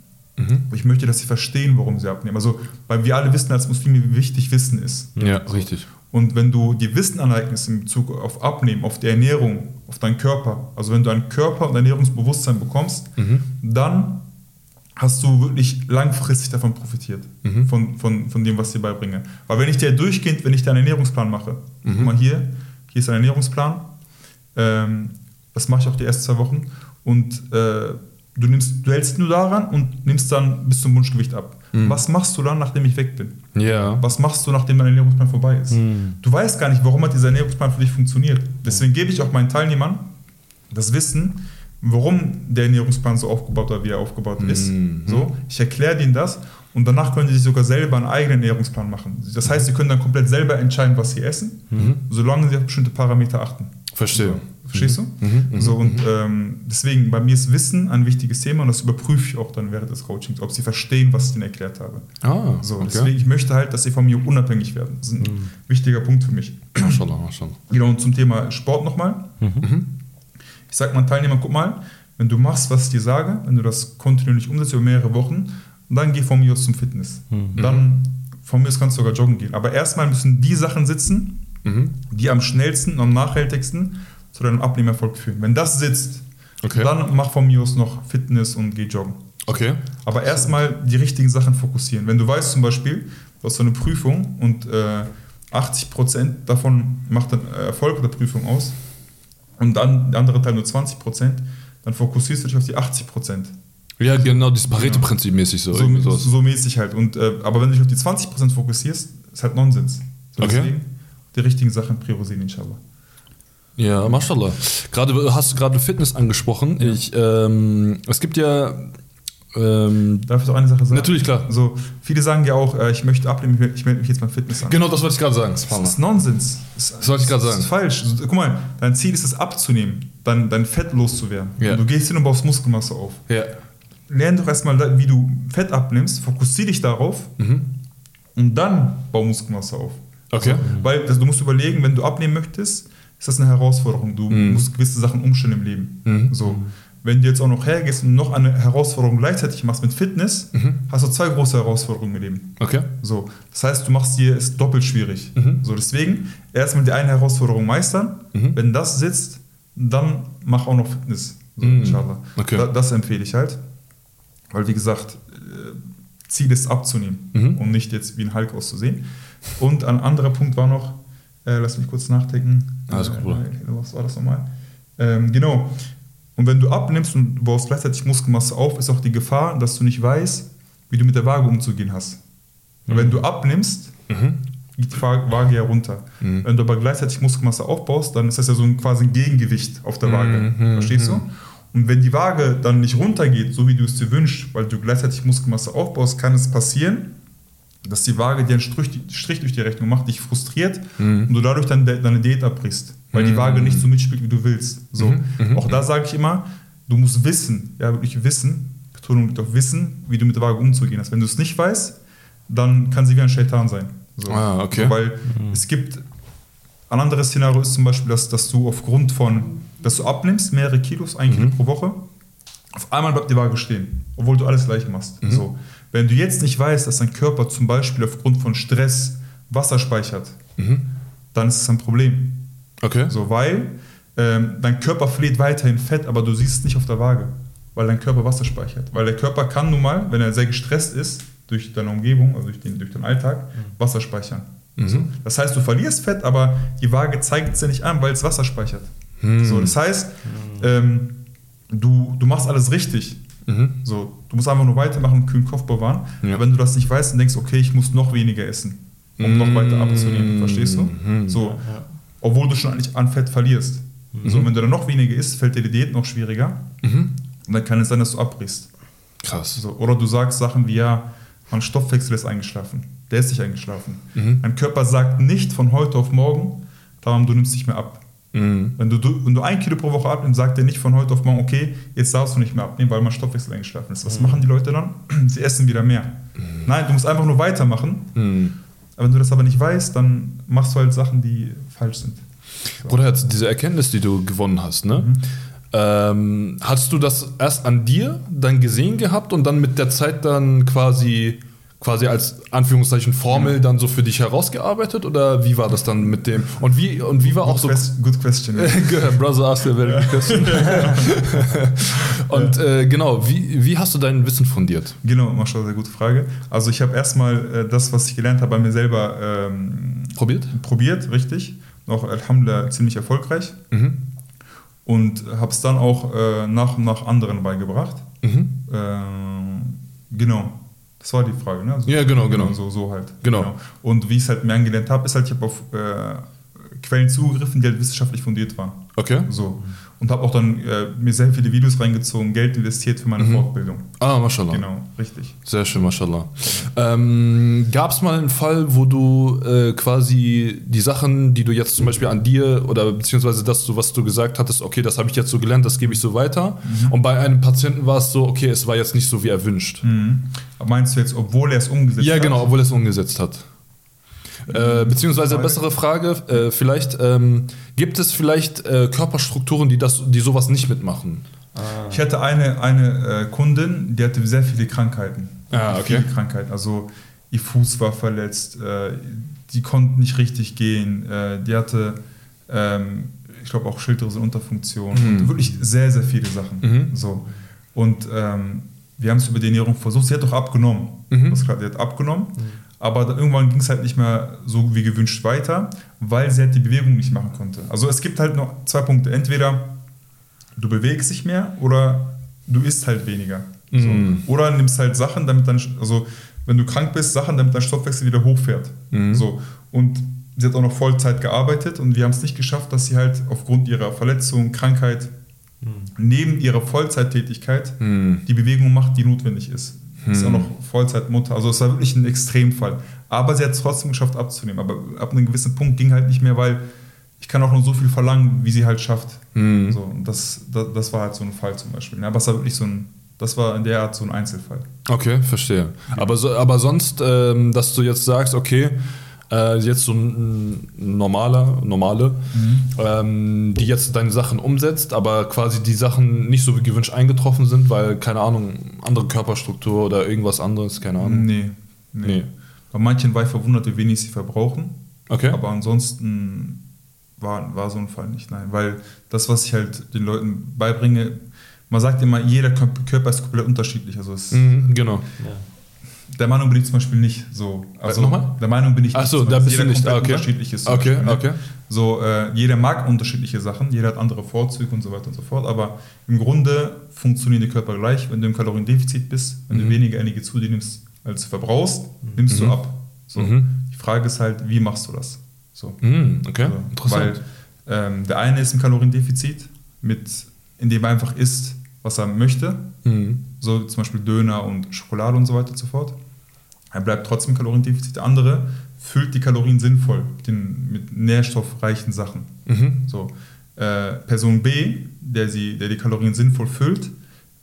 Speaker 3: ich möchte, dass sie verstehen, warum sie abnehmen. Also, weil wir alle wissen als Muslime, wie wichtig Wissen ist.
Speaker 1: Ja, richtig.
Speaker 3: Und wenn du die Wissen aneignest in Bezug auf Abnehmen, auf die Ernährung, auf deinen Körper, also wenn du ein Körper- und Ernährungsbewusstsein bekommst, dann hast du wirklich langfristig davon profitiert, von, von, von dem, was ich dir beibringe. Weil wenn ich dir durchgehend, wenn ich dir einen Ernährungsplan mache, guck mal hier, hier ist ein Ernährungsplan, ähm, das mache ich auch die ersten zwei Wochen und äh, du, nimmst, du hältst nur daran und nimmst dann bis zum Wunschgewicht ab. Was machst du dann, nachdem ich weg bin?
Speaker 1: Ja.
Speaker 3: Was machst du, nachdem dein Ernährungsplan vorbei ist? Du weißt gar nicht, warum hat dieser Ernährungsplan für dich funktioniert. Deswegen gebe ich auch meinen Teilnehmern das Wissen, warum der Ernährungsplan so aufgebaut war, wie er aufgebaut ist. So, ich erkläre denen das und danach können sie sich sogar selber einen eigenen Ernährungsplan machen. Das heißt, sie können dann komplett selber entscheiden, was sie essen, solange sie auf bestimmte Parameter achten.
Speaker 1: Verstehe.
Speaker 3: So, verstehst du? So, und ähm, deswegen, bei mir ist Wissen ein wichtiges Thema und das überprüfe ich auch dann während des Coachings, ob sie verstehen, was ich ihnen erklärt habe.
Speaker 1: Ah,
Speaker 3: So,
Speaker 1: okay.
Speaker 3: deswegen, ich möchte halt, dass sie von mir unabhängig werden. Das ist ein wichtiger Punkt für mich.
Speaker 1: Maschallah, maschallah.
Speaker 3: Genau, und zum Thema Sport nochmal. Ich sage meinen Teilnehmern, guck mal, wenn du machst, was ich dir sage, wenn du das kontinuierlich umsetzt über mehrere Wochen, dann geh von mir aus zum Fitness. Dann von mir aus kannst du sogar joggen gehen. Aber erstmal müssen die Sachen sitzen, die am schnellsten und am nachhaltigsten zu deinem Abnehmerfolg führen. Wenn das sitzt,
Speaker 1: Okay.
Speaker 3: dann mach von mir aus noch Fitness und geh joggen.
Speaker 1: Okay.
Speaker 3: Aber erstmal die richtigen Sachen fokussieren. Wenn du weißt zum Beispiel, du hast so eine Prüfung und äh, 80% davon macht dann Erfolg der Prüfung aus und dann der andere Teil nur 20%, dann fokussierst du dich auf die 80%.
Speaker 1: Ja, genau, dieses Pareto-Prinzip mäßig so.
Speaker 3: So, so, mäßig halt. Und, äh, aber wenn du dich auf die 20% fokussierst, ist halt Nonsens. So
Speaker 1: Okay.
Speaker 3: Deswegen die richtigen Sachen priorisieren, inshallah.
Speaker 1: Ja, mashallah. Gerade hast du gerade Fitness angesprochen. Ich, ähm, es gibt ja ähm,
Speaker 3: Darf ich doch eine Sache sagen?
Speaker 1: Natürlich, klar.
Speaker 3: So, viele sagen ja auch, äh, ich möchte abnehmen, ich melde- ich melde mich jetzt beim Fitness an.
Speaker 1: genau das wollte ich gerade sagen.
Speaker 3: Das ist Nonsens. Das,
Speaker 1: Das wollte ich gerade
Speaker 3: das
Speaker 1: sagen.
Speaker 3: ist falsch. Also, guck mal, dein Ziel ist es abzunehmen, dann dein Fett loszuwerden.
Speaker 1: Ja.
Speaker 3: Du gehst hin und baust Muskelmasse auf.
Speaker 1: Ja.
Speaker 3: Lern doch erstmal, wie du Fett abnimmst, fokussier dich darauf und dann bau Muskelmasse auf.
Speaker 1: Okay.
Speaker 3: Weil das, du musst überlegen, wenn du abnehmen möchtest, ist das eine Herausforderung. Du musst gewisse Sachen umstellen im Leben. So. Wenn du jetzt auch noch hergehst und noch eine Herausforderung gleichzeitig machst mit Fitness, hast du zwei große Herausforderungen im Leben.
Speaker 1: Okay.
Speaker 3: So, das heißt, du machst dir es doppelt schwierig. So, deswegen erstmal die eine Herausforderung meistern. Wenn das sitzt, dann mach auch noch Fitness. So, inshallah.
Speaker 1: Okay.
Speaker 3: Da, das empfehle ich halt. Weil, wie gesagt, äh, Ziel ist abzunehmen und nicht jetzt wie ein Hulk auszusehen. Und ein anderer Punkt war noch, äh, lass mich kurz nachdenken.
Speaker 1: Alles gut.
Speaker 3: Äh, was war das nochmal? Ähm, genau. Und wenn du abnimmst und du baust gleichzeitig Muskelmasse auf, ist auch die Gefahr, dass du nicht weißt, wie du mit der Waage umzugehen hast. Und Wenn du abnimmst, geht die Wa- Waage ja runter. Wenn du aber gleichzeitig Muskelmasse aufbaust, dann ist das ja so ein, quasi ein Gegengewicht auf der Waage. Verstehst du? Und wenn die Waage dann nicht runtergeht, so wie du es dir wünschst, weil du gleichzeitig Muskelmasse aufbaust, kann es passieren, dass die Waage dir einen Strich, Strich durch die Rechnung macht, dich frustriert und du dadurch dann de deine Diät abbrichst, weil die Waage nicht so mitspielt, wie du willst. So. Auch da sage ich immer, du musst wissen, ja wirklich wissen, Betonung liegt auf Wissen, wie du mit der Waage umzugehen hast. Wenn du es nicht weißt, dann kann sie wie ein Shaitan sein. So.
Speaker 1: Ah, okay.
Speaker 3: So, weil es gibt, ein anderes Szenario ist zum Beispiel, dass, dass du aufgrund von, dass du abnimmst, mehrere Kilos, ein Kilo pro Woche, auf einmal bleibt die Waage stehen, obwohl du alles gleich machst. So. Wenn du jetzt nicht weißt, dass dein Körper zum Beispiel aufgrund von Stress Wasser speichert, dann ist es ein Problem.
Speaker 1: Okay.
Speaker 3: So, weil ähm, dein Körper verliert weiterhin Fett, aber du siehst es nicht auf der Waage, weil dein Körper Wasser speichert. Weil der Körper kann nun mal, wenn er sehr gestresst ist, durch deine Umgebung, also durch den, durch den Alltag, Wasser speichern. So. Das heißt, du verlierst Fett, aber die Waage zeigt es dir nicht an, weil es Wasser speichert. So, das heißt, ähm, du, du machst alles richtig. So, du musst einfach nur weitermachen und kühlen Kopf bewahren.
Speaker 1: Ja.
Speaker 3: Wenn du das nicht weißt, dann denkst du, okay, ich muss noch weniger essen, um noch weiter abzunehmen. Verstehst du? So, obwohl du schon eigentlich an Fett verlierst. So, und wenn du dann noch weniger isst, fällt dir die Diät noch schwieriger.
Speaker 1: Mhm.
Speaker 3: Und dann kann es sein, dass du abbrichst.
Speaker 1: Krass.
Speaker 3: So, oder du sagst Sachen wie, ja, mein Stoffwechsel ist eingeschlafen. Der ist nicht eingeschlafen.
Speaker 1: Mhm.
Speaker 3: Dein Körper sagt nicht von heute auf morgen, darum du nimmst nicht mehr ab.
Speaker 1: Mhm.
Speaker 3: Wenn du, du, wenn du ein Kilo pro Woche abnimmst, sagt er nicht von heute auf morgen, okay, jetzt darfst du nicht mehr abnehmen, weil mein Stoffwechsel eingeschlafen ist. Was
Speaker 1: Mhm.
Speaker 3: machen die Leute dann? Sie essen wieder mehr. Nein, du musst einfach nur weitermachen.
Speaker 1: Mhm.
Speaker 3: Aber wenn du das aber nicht weißt, dann machst du halt Sachen, die falsch sind.
Speaker 1: Bruder, jetzt diese Erkenntnis, die du gewonnen hast, ne?
Speaker 3: Mhm.
Speaker 1: Ähm, hast du das erst an dir dann gesehen gehabt und dann mit der Zeit dann quasi, quasi als Anführungszeichen Formel dann so für dich herausgearbeitet? Oder wie war das dann mit dem? Und wie, und wie war auch so.
Speaker 3: Quest, good question.
Speaker 1: Brother asked a very good question. und äh, genau, wie, wie hast du dein Wissen fundiert?
Speaker 3: genau, Mascha, sehr gute Frage. Also ich habe erstmal äh, das, was ich gelernt habe, bei mir selber ähm,
Speaker 1: Probiert?
Speaker 3: probiert, richtig. Auch Alhamdulillah ziemlich erfolgreich.
Speaker 1: Mhm.
Speaker 3: Und habe es dann auch äh, nach und nach anderen beigebracht.
Speaker 1: Mhm.
Speaker 3: Ähm, genau. Das war die Frage, ne? Also,
Speaker 1: Ja, genau, genau.
Speaker 3: So, so halt.
Speaker 1: Genau.
Speaker 3: Und wie ich es halt mir angelernt habe, ist halt, ich habe auf äh, Quellen zugegriffen, die halt wissenschaftlich fundiert waren.
Speaker 1: Okay.
Speaker 3: So. Und habe auch dann äh, mir sehr viele Videos reingezogen, Geld investiert für meine
Speaker 1: Mhm.
Speaker 3: Fortbildung.
Speaker 1: Ah, mashallah.
Speaker 3: Genau, richtig.
Speaker 1: Sehr schön, mashallah. Ähm, Gab es mal einen Fall, wo du äh, quasi die Sachen, die du jetzt zum Beispiel an dir oder beziehungsweise das, was du gesagt hattest, okay, das habe ich jetzt so gelernt, das gebe ich so weiter. Und bei einem Patienten war es so, okay, es war jetzt nicht so wie erwünscht.
Speaker 3: Mhm. Aber meinst du jetzt, obwohl er es umgesetzt
Speaker 1: Ja,
Speaker 3: hat?
Speaker 1: genau, obwohl er es umgesetzt hat. Äh, beziehungsweise bessere Frage, äh, vielleicht ähm, gibt es vielleicht äh, Körperstrukturen, die das, die sowas nicht mitmachen.
Speaker 3: Ich hatte eine, eine äh, Kundin, die hatte sehr viele Krankheiten.
Speaker 1: Ah, okay.
Speaker 3: Viele Krankheiten. Also ihr Fuß war verletzt, äh, die konnte nicht richtig gehen, äh, die hatte, ähm, ich glaube, auch Schilddrüsenunterfunktion.
Speaker 1: Mhm.
Speaker 3: Und Wirklich sehr, sehr viele Sachen.
Speaker 1: Mhm.
Speaker 3: So. Und ähm, wir haben es über die Ernährung versucht. Sie hat auch abgenommen.
Speaker 1: Mhm.
Speaker 3: Das klar, sie hat abgenommen. Aber dann irgendwann ging es halt nicht mehr so wie gewünscht weiter, weil sie halt die Bewegung nicht machen konnte. Also es gibt halt noch zwei Punkte. Entweder du bewegst dich mehr oder du isst halt weniger.
Speaker 1: Mhm.
Speaker 3: So. Oder nimmst halt Sachen, damit dann, also wenn du krank bist, Sachen, damit dein Stoffwechsel wieder hochfährt.
Speaker 1: Mhm.
Speaker 3: So. Und sie hat auch noch Vollzeit gearbeitet und wir haben es nicht geschafft, dass sie halt aufgrund ihrer Verletzung, Krankheit, neben ihrer Vollzeittätigkeit
Speaker 1: Mhm.
Speaker 3: die Bewegung macht, die notwendig ist. Ist auch
Speaker 1: Hm.
Speaker 3: noch Vollzeitmutter. Also es war wirklich ein Extremfall. Aber sie hat es trotzdem geschafft abzunehmen. Aber ab einem gewissen Punkt ging halt nicht mehr, weil ich kann auch nur so viel verlangen, wie sie halt schafft.
Speaker 1: Mhm.
Speaker 3: So, und das, das, das war halt so ein Fall zum Beispiel. Ja, aber es war wirklich so ein, das war in der Art so ein Einzelfall.
Speaker 1: Okay, verstehe. Aber, so, aber sonst, ähm, dass du jetzt sagst, okay, äh, jetzt so ein ein normaler, normale, ähm, die jetzt deine Sachen umsetzt, aber quasi die Sachen nicht so wie gewünscht eingetroffen sind, weil, keine Ahnung, andere Körperstruktur oder irgendwas anderes, keine Ahnung.
Speaker 3: Nee, nee.
Speaker 1: Nee.
Speaker 3: Bei manchen war ich verwundert, wie wenig sie verbrauchen.
Speaker 1: Okay.
Speaker 3: Aber ansonsten war, war so ein Fall nicht. Nein, weil das, was ich halt den Leuten beibringe, man sagt immer, jeder Kör- Körper ist komplett unterschiedlich. Also es,
Speaker 1: Mhm, genau.
Speaker 2: Ja.
Speaker 3: Der Meinung bin ich zum Beispiel nicht so. Also
Speaker 1: nochmal?
Speaker 3: der Meinung bin ich
Speaker 1: Ach so,
Speaker 3: zum
Speaker 1: da bist du
Speaker 3: jeder
Speaker 1: nicht. Ah, okay.
Speaker 3: unterschiedlich ist. zum
Speaker 1: Okay,
Speaker 3: Beispiel, ne?
Speaker 1: okay.
Speaker 3: So, äh, jeder mag unterschiedliche Sachen, jeder hat andere Vorzüge und so weiter und so fort, aber im Grunde funktionieren die Körper gleich. Wenn du im Kaloriendefizit bist, wenn
Speaker 1: Mhm.
Speaker 3: du weniger Energie zu dir nimmst, als du verbrauchst, nimmst
Speaker 1: Mhm.
Speaker 3: du ab. So.
Speaker 1: Mhm.
Speaker 3: Die Frage ist halt, wie machst du das? So.
Speaker 1: Mhm, okay,
Speaker 3: So,
Speaker 1: interessant.
Speaker 3: Weil ähm, der eine ist im Kaloriendefizit, mit, indem er einfach isst, was er möchte,
Speaker 1: mhm.
Speaker 3: So zum Beispiel Döner und Schokolade und so weiter und so fort. Er bleibt trotzdem Kaloriendefizit. Der andere füllt die Kalorien sinnvoll mit, den, mit nährstoffreichen Sachen.
Speaker 1: Mhm.
Speaker 3: So, äh, Person B, der, sie, der die Kalorien sinnvoll füllt,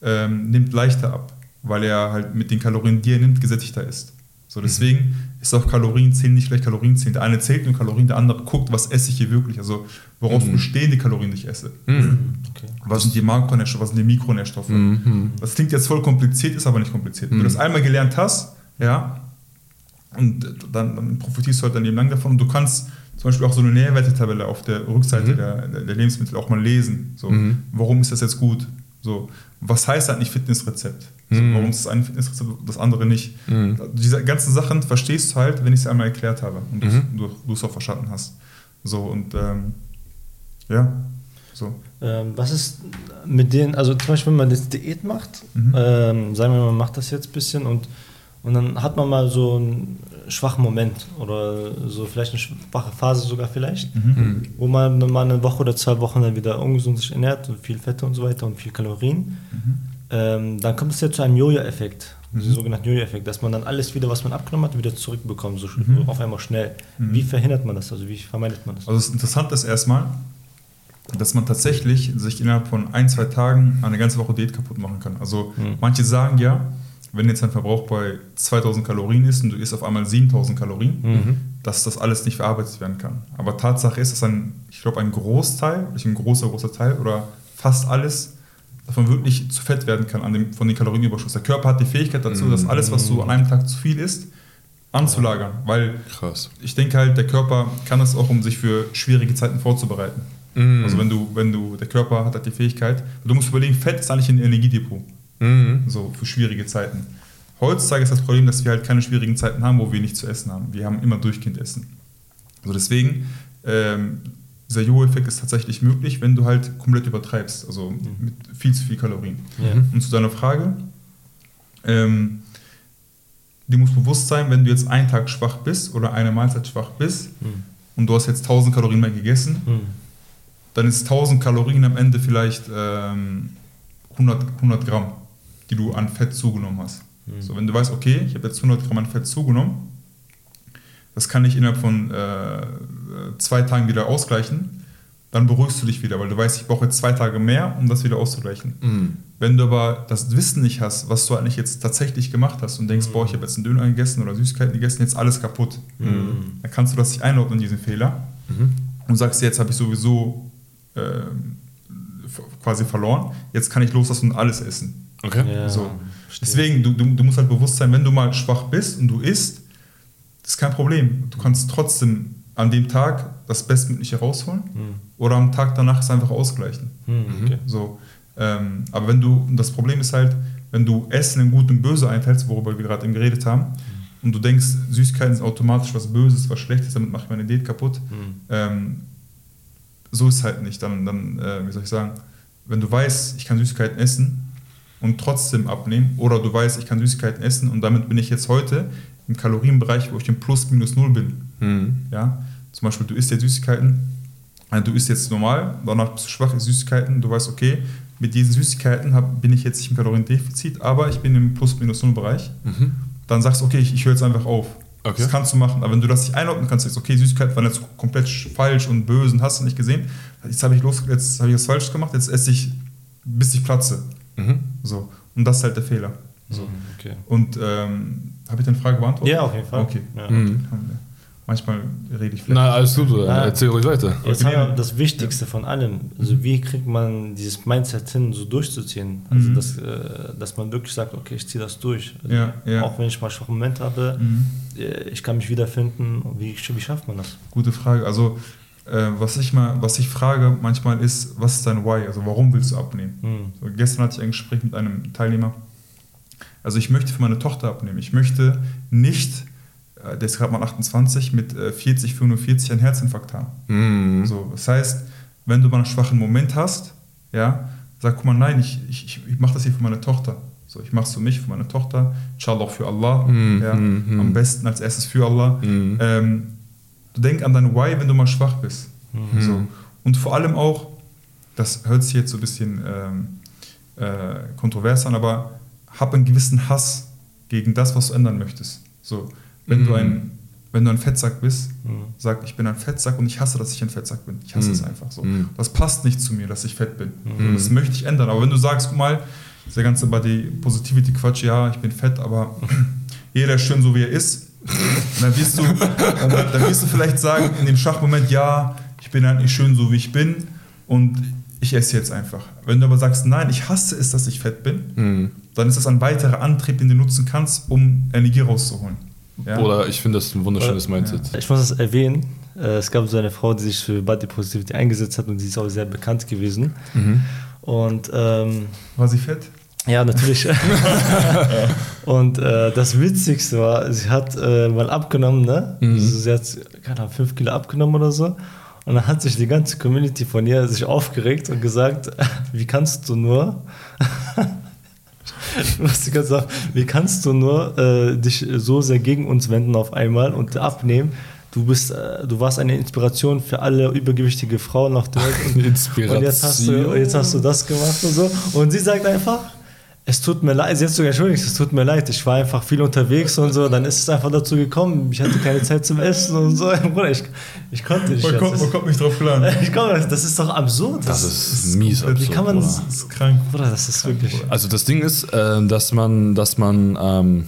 Speaker 3: ähm, nimmt leichter ab, weil er halt mit den Kalorien, die er nimmt, gesättigter ist. So, deswegen ist auch Kalorienzählen nicht gleich Kalorienzählen. Der eine zählt nur Kalorien, der andere guckt, was esse ich hier wirklich. Also, woraus
Speaker 1: Mhm.
Speaker 3: bestehen die Kalorien, die ich esse?
Speaker 1: Mhm.
Speaker 2: Okay.
Speaker 3: Was sind die Makronährstoffe, was sind die Mikronährstoffe?
Speaker 1: Mhm.
Speaker 3: Das klingt jetzt voll kompliziert, ist aber nicht kompliziert. Wenn
Speaker 1: Mhm.
Speaker 3: du das einmal gelernt hast, ja, und dann, dann profitierst du halt dein Leben lang davon und du kannst zum Beispiel auch so eine Nährwertetabelle auf der Rückseite
Speaker 1: Mhm.
Speaker 3: der, der Lebensmittel auch mal lesen. So,
Speaker 1: Mhm.
Speaker 3: warum ist das jetzt gut? So, was heißt eigentlich Fitnessrezept? So,
Speaker 1: Mhm.
Speaker 3: warum ist das eine Fitnessrezept und das andere nicht?
Speaker 1: Mhm.
Speaker 3: Diese ganzen Sachen verstehst du halt, wenn ich sie einmal erklärt habe und
Speaker 1: Mhm.
Speaker 3: du, du es auch verstanden hast. So, und ähm, ja, so.
Speaker 2: Ähm, was ist mit denen, also zum Beispiel, wenn man jetzt Diät macht,
Speaker 3: Mhm.
Speaker 2: ähm, sagen wir mal, man macht das jetzt ein bisschen und Und dann hat man mal so einen schwachen Moment oder so vielleicht eine schwache Phase sogar vielleicht,
Speaker 3: Mhm.
Speaker 2: wo man mal eine Woche oder zwei Wochen dann wieder ungesund sich ernährt und viel Fette und so weiter und viel Kalorien.
Speaker 3: Mhm.
Speaker 2: Ähm, dann kommt es ja zu einem Jojo-Effekt, den sogenannten Jojo-Effekt, dass man dann alles wieder, was man abgenommen hat, wieder zurückbekommt, so
Speaker 3: Mhm.
Speaker 2: auf einmal schnell. Wie verhindert man das? Also wie vermeidet man das?
Speaker 3: Also das Interessante ist erstmal, dass man tatsächlich sich innerhalb von ein, zwei Tagen eine ganze Woche Diät kaputt machen kann. Also
Speaker 2: Mhm.
Speaker 3: manche sagen ja, wenn jetzt dein Verbrauch bei 2000 Kalorien ist und du isst auf einmal 7000 Kalorien,
Speaker 2: Mhm.
Speaker 3: dass das alles nicht verarbeitet werden kann. Aber Tatsache ist, dass ein, ich glaube, ein Großteil, ein großer, großer Teil oder fast alles davon wirklich zu Fett werden kann an dem, von den Kalorienüberschuss. Der Körper hat die Fähigkeit dazu, dass alles, was du an einem Tag zu viel isst, anzulagern. Weil
Speaker 1: Krass.
Speaker 3: ich denke halt, der Körper kann das auch, um sich für schwierige Zeiten vorzubereiten.
Speaker 1: Mhm.
Speaker 3: Also wenn du, wenn du, der Körper hat halt die Fähigkeit, du musst überlegen, Fett ist eigentlich ein Energiedepot,
Speaker 1: Mhm.
Speaker 3: so für schwierige Zeiten. Heutzutage ist das Problem, dass wir halt keine schwierigen Zeiten haben, wo wir nichts zu essen haben. Wir haben immer durchgehend Essen. Also deswegen, ähm, dieser Jo-Effekt ist tatsächlich möglich, wenn du halt komplett übertreibst, also mit viel zu viel Kalorien.
Speaker 2: Ja.
Speaker 3: Und zu deiner Frage, ähm, dir muss bewusst sein, wenn du jetzt einen Tag schwach bist oder eine Mahlzeit schwach bist
Speaker 2: Mhm.
Speaker 3: und du hast jetzt 1000 Kalorien mehr gegessen,
Speaker 2: Mhm.
Speaker 3: dann ist 1000 Kalorien am Ende vielleicht ähm, 100, 100 Gramm, die du an Fett zugenommen hast.
Speaker 2: Mhm.
Speaker 3: So, wenn du weißt, okay, ich habe jetzt 100 Gramm an Fett zugenommen, das kann ich innerhalb von äh, zwei Tagen wieder ausgleichen, dann beruhigst du dich wieder, weil du weißt, ich brauche jetzt zwei Tage mehr, um das wieder auszugleichen.
Speaker 1: Mhm.
Speaker 3: Wenn du aber das Wissen nicht hast, was du eigentlich jetzt tatsächlich gemacht hast und denkst, boah, ich habe jetzt einen Döner gegessen oder Süßigkeiten gegessen, jetzt alles kaputt,
Speaker 2: Mhm.
Speaker 3: dann kannst du das nicht einordnen, diesen Fehler,
Speaker 1: Mhm.
Speaker 3: und sagst, jetzt habe ich sowieso f- quasi verloren, jetzt kann ich loslassen und alles essen.
Speaker 1: Okay.
Speaker 2: Ja,
Speaker 3: So. Deswegen, du, du, du musst halt bewusst sein, wenn du mal schwach bist und du isst, das ist kein Problem. Du kannst trotzdem an dem Tag das Bestmögliche rausholen
Speaker 2: Mhm.
Speaker 3: oder am Tag danach es einfach ausgleichen.
Speaker 2: Mhm. Okay.
Speaker 3: So, ähm, aber wenn du, das Problem ist halt, wenn du Essen in Gut und Böse einteilst, worüber wir gerade eben geredet haben, und du denkst, Süßigkeiten sind automatisch was Böses, was Schlechtes, damit mache ich meine Diät kaputt,
Speaker 2: Mhm.
Speaker 3: ähm, so ist es halt nicht. Dann, dann äh, wie soll ich sagen, wenn du weißt, ich kann Süßigkeiten essen und trotzdem abnehmen, oder du weißt, ich kann Süßigkeiten essen und damit bin ich jetzt heute im Kalorienbereich, wo ich im Plus minus null bin.
Speaker 1: Mhm.
Speaker 3: Ja? Zum Beispiel, du isst jetzt Süßigkeiten, äh, du isst jetzt normal, danach bist du schwach, isst Süßigkeiten, du weißt, okay, mit diesen Süßigkeiten hab, bin ich jetzt nicht im Kaloriendefizit, aber ich bin im Plus minus null Bereich.
Speaker 1: Mhm.
Speaker 3: Dann sagst du, okay, ich, ich höre jetzt einfach auf.
Speaker 1: Okay.
Speaker 3: Das kannst du machen, aber wenn du das nicht einordnen kannst, jetzt, okay, Süßigkeiten waren jetzt komplett sch- falsch und böse und hast du nicht gesehen, jetzt habe ich, los- jetzt hab ich was falsch gemacht, jetzt esse ich, bis ich platze.
Speaker 1: Mhm.
Speaker 3: So. Und das ist halt der Fehler. So.
Speaker 2: Mhm. Okay.
Speaker 3: Und ähm, habe ich deine Frage beantwortet?
Speaker 2: Ja, auf jeden Fall.
Speaker 3: Okay.
Speaker 2: Ja.
Speaker 1: Mhm.
Speaker 3: Manchmal rede ich vielleicht.
Speaker 1: Na, alles gut.
Speaker 2: Ja.
Speaker 1: erzähl ruhig weiter.
Speaker 2: Jetzt
Speaker 3: Okay.
Speaker 2: haben wir das Wichtigste von allem. Also wie kriegt man dieses Mindset hin, so durchzuziehen? Also
Speaker 3: Mhm.
Speaker 2: dass, äh, dass man wirklich sagt, okay, ich ziehe das durch. Also
Speaker 3: Ja, ja.
Speaker 2: Auch wenn ich mal schwachen Moment habe,
Speaker 3: Mhm.
Speaker 2: äh, ich kann mich wiederfinden. Wie, wie schafft man das?
Speaker 3: Gute Frage. Also, äh, was, ich mal, was ich frage manchmal ist, was ist dein Why? Also, warum willst du abnehmen?
Speaker 2: Mhm.
Speaker 3: So, gestern hatte ich ein Gespräch mit einem Teilnehmer. Also, ich möchte für meine Tochter abnehmen. Ich möchte nicht, äh, der ist gerade mal 28, mit äh, 40, 45 einen Herzinfarkt haben.
Speaker 1: Mhm.
Speaker 3: So, das heißt, wenn du mal einen schwachen Moment hast, ja, sag, guck mal, nein, ich, ich, ich, ich mache das hier für meine Tochter. So, ich mache es für mich, für meine Tochter, inshallah auch für Allah.
Speaker 1: Mhm,
Speaker 3: Ja,
Speaker 1: mhm.
Speaker 3: Am besten als erstes für Allah.
Speaker 1: Mhm.
Speaker 3: Ähm, denk an dein Why, wenn du mal schwach bist.
Speaker 1: Mhm.
Speaker 3: So. Und vor allem auch, das hört sich jetzt so ein bisschen ähm, äh, kontrovers an, aber hab einen gewissen Hass gegen das, was du ändern möchtest. So, wenn, du,
Speaker 1: Mhm.
Speaker 3: ein, wenn du ein Fettsack bist,
Speaker 2: Mhm.
Speaker 3: sag, ich bin ein Fettsack und ich hasse, dass ich ein Fettsack bin. Ich hasse
Speaker 1: Mhm.
Speaker 3: es einfach so.
Speaker 1: Mhm.
Speaker 3: Das passt nicht zu mir, dass ich fett bin.
Speaker 1: Mhm.
Speaker 3: Das möchte ich ändern. Aber wenn du sagst, guck mal, dieser ganze Body Positivity Quatsch, ja, ich bin fett, aber jeder ist schön so wie er ist. Und dann wirst du, dann, dann wirst du vielleicht sagen in dem Schachmoment, ja, ich bin eigentlich schön so wie ich bin und ich esse jetzt einfach. Wenn du aber sagst, nein, ich hasse es, dass ich fett bin,
Speaker 1: Mhm.
Speaker 3: dann ist das ein weiterer Antrieb, den du nutzen kannst, um Energie rauszuholen. Ja?
Speaker 1: Oder ich finde das ein wunderschönes
Speaker 2: Ja.
Speaker 1: Mindset.
Speaker 2: Ich muss das erwähnen. Äh, Es gab so eine Frau, die sich für Body Positivity eingesetzt hat und die ist auch sehr bekannt gewesen.
Speaker 1: Mhm.
Speaker 2: Und ähm,
Speaker 3: War sie fett?
Speaker 2: Ja, natürlich. und äh, das Witzigste war, sie hat äh, mal abgenommen, ne?
Speaker 1: Mhm.
Speaker 2: Also sie hat, keine Ahnung, fünf Kilo abgenommen oder so. Und dann hat sich die ganze Community von ihr sich aufgeregt und gesagt, wie kannst du nur Was gerade sagen, wie kannst du nur äh, dich so sehr gegen uns wenden auf einmal und abnehmen? Du bist, äh, du warst eine Inspiration für alle übergewichtige Frauen auf der Welt. Und,
Speaker 1: Inspiration.
Speaker 2: und jetzt, hast du, jetzt hast du das gemacht und so. Und sie sagt einfach, es tut mir leid, hat sogar entschuldigt, es tut mir leid, ich war einfach viel unterwegs und so, dann ist es einfach dazu gekommen, ich hatte keine Zeit zum Essen und so. Bruder, ich, ich konnte nicht.
Speaker 3: Man
Speaker 2: das
Speaker 3: kommt,
Speaker 2: ist-
Speaker 3: man kommt nicht drauf klar.
Speaker 2: ich komme, das ist doch absurd.
Speaker 1: Das ist mies
Speaker 2: Wie
Speaker 1: absurd.
Speaker 2: kann man
Speaker 1: Bruder.
Speaker 3: Das ist krank.
Speaker 2: Bruder, das ist wirklich.
Speaker 1: Also das Ding ist, äh, dass man, dass man, ähm,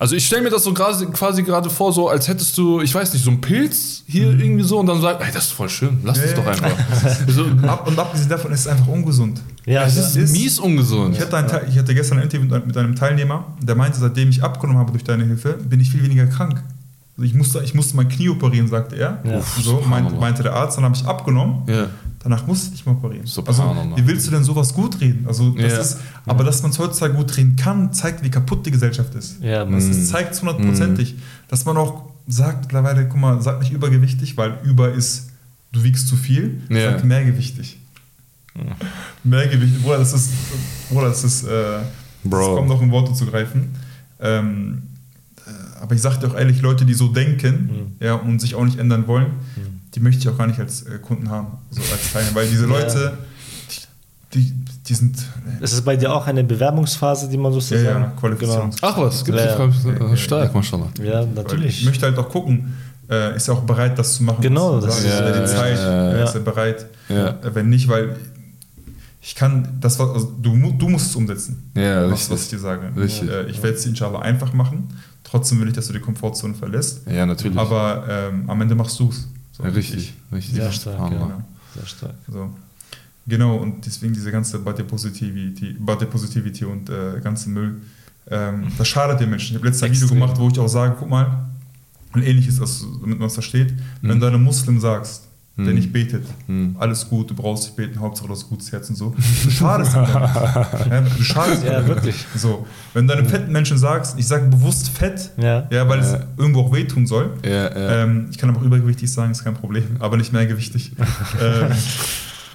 Speaker 1: also ich stelle mir das so quasi, quasi gerade vor, so als hättest du, ich weiß nicht, so einen Pilz hier irgendwie so und dann sagst, ey, das ist voll schön, lass das
Speaker 3: ja.
Speaker 1: doch einfach. so,
Speaker 3: Ab, und abgesehen davon ist es einfach ungesund.
Speaker 2: Ja,
Speaker 1: es
Speaker 2: das
Speaker 1: ist mies ungesund.
Speaker 3: Ich hatte, ein, Teil- ich hatte gestern ein Interview mit, mit einem Teilnehmer, der meinte, seitdem ich abgenommen habe durch deine Hilfe, bin ich viel weniger krank. Also ich, musste, ich musste mein Knie operieren, sagte er.
Speaker 2: Ja.
Speaker 3: Uff, so meinte, meinte der Arzt, dann habe ich abgenommen.
Speaker 1: Ja.
Speaker 3: Danach musste ich nicht mehr operieren.
Speaker 1: Subhanallah.
Speaker 3: Also, wie willst du denn sowas gut reden? Also, das
Speaker 1: Ja.
Speaker 3: ist, aber dass man es heutzutage gut reden kann, zeigt, wie kaputt die Gesellschaft ist.
Speaker 2: Ja,
Speaker 3: das ist, zeigt es hundertprozentig. Dass man auch sagt mittlerweile, guck mal, sag nicht übergewichtig, weil über ist, du wiegst zu viel,
Speaker 1: Ja.
Speaker 3: sag mehrgewichtig. Mehrgewicht, Bruder, das ist, Bruder, das ist, äh,
Speaker 1: Bro.
Speaker 3: das kommt noch in Worte zu greifen. Ähm, äh, aber ich sag dir auch ehrlich, Leute, die so denken ja, und sich auch nicht ändern wollen, die möchte ich auch gar nicht als äh, Kunden haben, so als Teilnehmer. Weil diese Leute, die, die, die sind äh,
Speaker 2: Es ist bei dir auch eine Bewerbungsphase, die man
Speaker 3: ja,
Speaker 2: sozusagen.
Speaker 3: ja, Qualifikation.
Speaker 1: Ach was, gibt
Speaker 2: Ja,
Speaker 1: es
Speaker 3: ja, ja.
Speaker 1: stark, mashallah.
Speaker 2: Genau. Ja,
Speaker 3: Weil
Speaker 2: natürlich.
Speaker 3: Ich möchte halt auch gucken, äh, ist er auch bereit, das zu machen?
Speaker 2: Genau, das
Speaker 3: sagst?
Speaker 2: ist-
Speaker 3: er
Speaker 1: Ja,
Speaker 3: die Zeit,
Speaker 1: ja,
Speaker 3: äh,
Speaker 2: ja.
Speaker 3: ist er bereit?
Speaker 1: Ja.
Speaker 3: Äh, Wenn nicht, weil ich kann, das was, also du, du musst es umsetzen,
Speaker 1: Ja,
Speaker 3: was,
Speaker 1: richtig.
Speaker 3: was ich dir sage.
Speaker 1: Richtig.
Speaker 3: Äh, ich werde es dir inshallah einfach machen. Trotzdem will ich, dass du die Komfortzone verlässt.
Speaker 1: Ja, natürlich.
Speaker 3: Aber ähm, am Ende machst du es. So,
Speaker 1: richtig, richtig.
Speaker 2: Sehr stark.
Speaker 3: Genau.
Speaker 2: Sehr stark.
Speaker 3: So. Genau, und deswegen diese ganze Body Positivity, Body Positivity und äh, ganze Müll, ähm, das schadet den Menschen. Ich habe letztes ein Video
Speaker 2: Extrem.
Speaker 3: gemacht, wo ich auch sage, guck mal, ein ähnliches, also, damit man es versteht, wenn
Speaker 1: Mhm.
Speaker 3: du einem Muslim sagst, der nicht betet,
Speaker 1: Mhm.
Speaker 3: alles gut, du brauchst nicht beten, Hauptsache du hast gutes Herz und so, du schadest ihm ja, du schadest
Speaker 2: Ja, wirklich.
Speaker 3: So, wenn du einem fetten Menschen sagst, ich sage bewusst fett,
Speaker 2: Ja.
Speaker 3: ja, weil
Speaker 1: Ja.
Speaker 3: es irgendwo auch wehtun soll,
Speaker 1: Ja,
Speaker 3: ähm, ich kann aber auch übergewichtig sagen, ist kein Problem, aber nicht mehrgewichtig. ähm,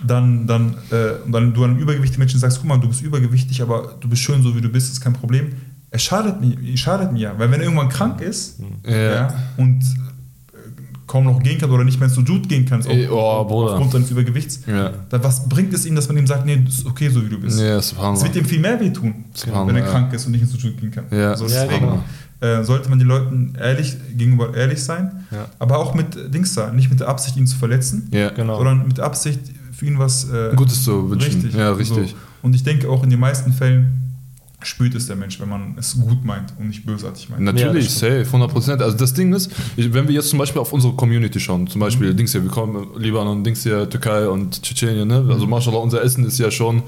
Speaker 3: dann, dann, äh, und dann du einem übergewichtigen Menschen sagst, guck mal, du bist übergewichtig, aber du bist schön so wie du bist, ist kein Problem. Er schadet mir, schadet mir, weil wenn er irgendwann krank ist
Speaker 1: Ja.
Speaker 3: und kaum noch gehen kann oder nicht mehr ins Sujud gehen kann,
Speaker 1: Ey, oh, Bruder.
Speaker 3: aufgrund seines Übergewichts,
Speaker 1: Ja.
Speaker 3: dann was bringt es ihm, dass man ihm sagt, nee, das ist okay so wie du bist.
Speaker 1: Ja,
Speaker 3: Es wird ihm viel mehr wehtun, wenn er
Speaker 1: ja.
Speaker 3: krank ist und nicht ins Sujud gehen kann.
Speaker 1: Ja,
Speaker 3: so,
Speaker 2: Ja,
Speaker 3: deswegen
Speaker 2: genau.
Speaker 3: äh, sollte man den Leuten ehrlich gegenüber ehrlich sein,
Speaker 2: Ja.
Speaker 3: aber auch mit äh, Dings da, nicht mit der Absicht, ihn zu verletzen,
Speaker 1: Ja,
Speaker 2: Genau.
Speaker 3: sondern mit der Absicht, für ihn was äh,
Speaker 1: Gutes zu wünschen.
Speaker 3: Richtig.
Speaker 1: Ja, richtig.
Speaker 3: So. Und ich denke auch in den meisten Fällen spürt es der Mensch, wenn man es gut meint und nicht bösartig meint.
Speaker 1: Natürlich,
Speaker 2: das
Speaker 1: safe, 100 Prozent. Also das Ding ist, ich- wenn wir jetzt zum Beispiel auf unsere Community schauen, zum Beispiel
Speaker 3: Mhm.
Speaker 1: Dings hier, wir kommen Libanon, Dings hier, Türkei und Tschetschenien, ne? Also mashallah, unser Essen ist ja schon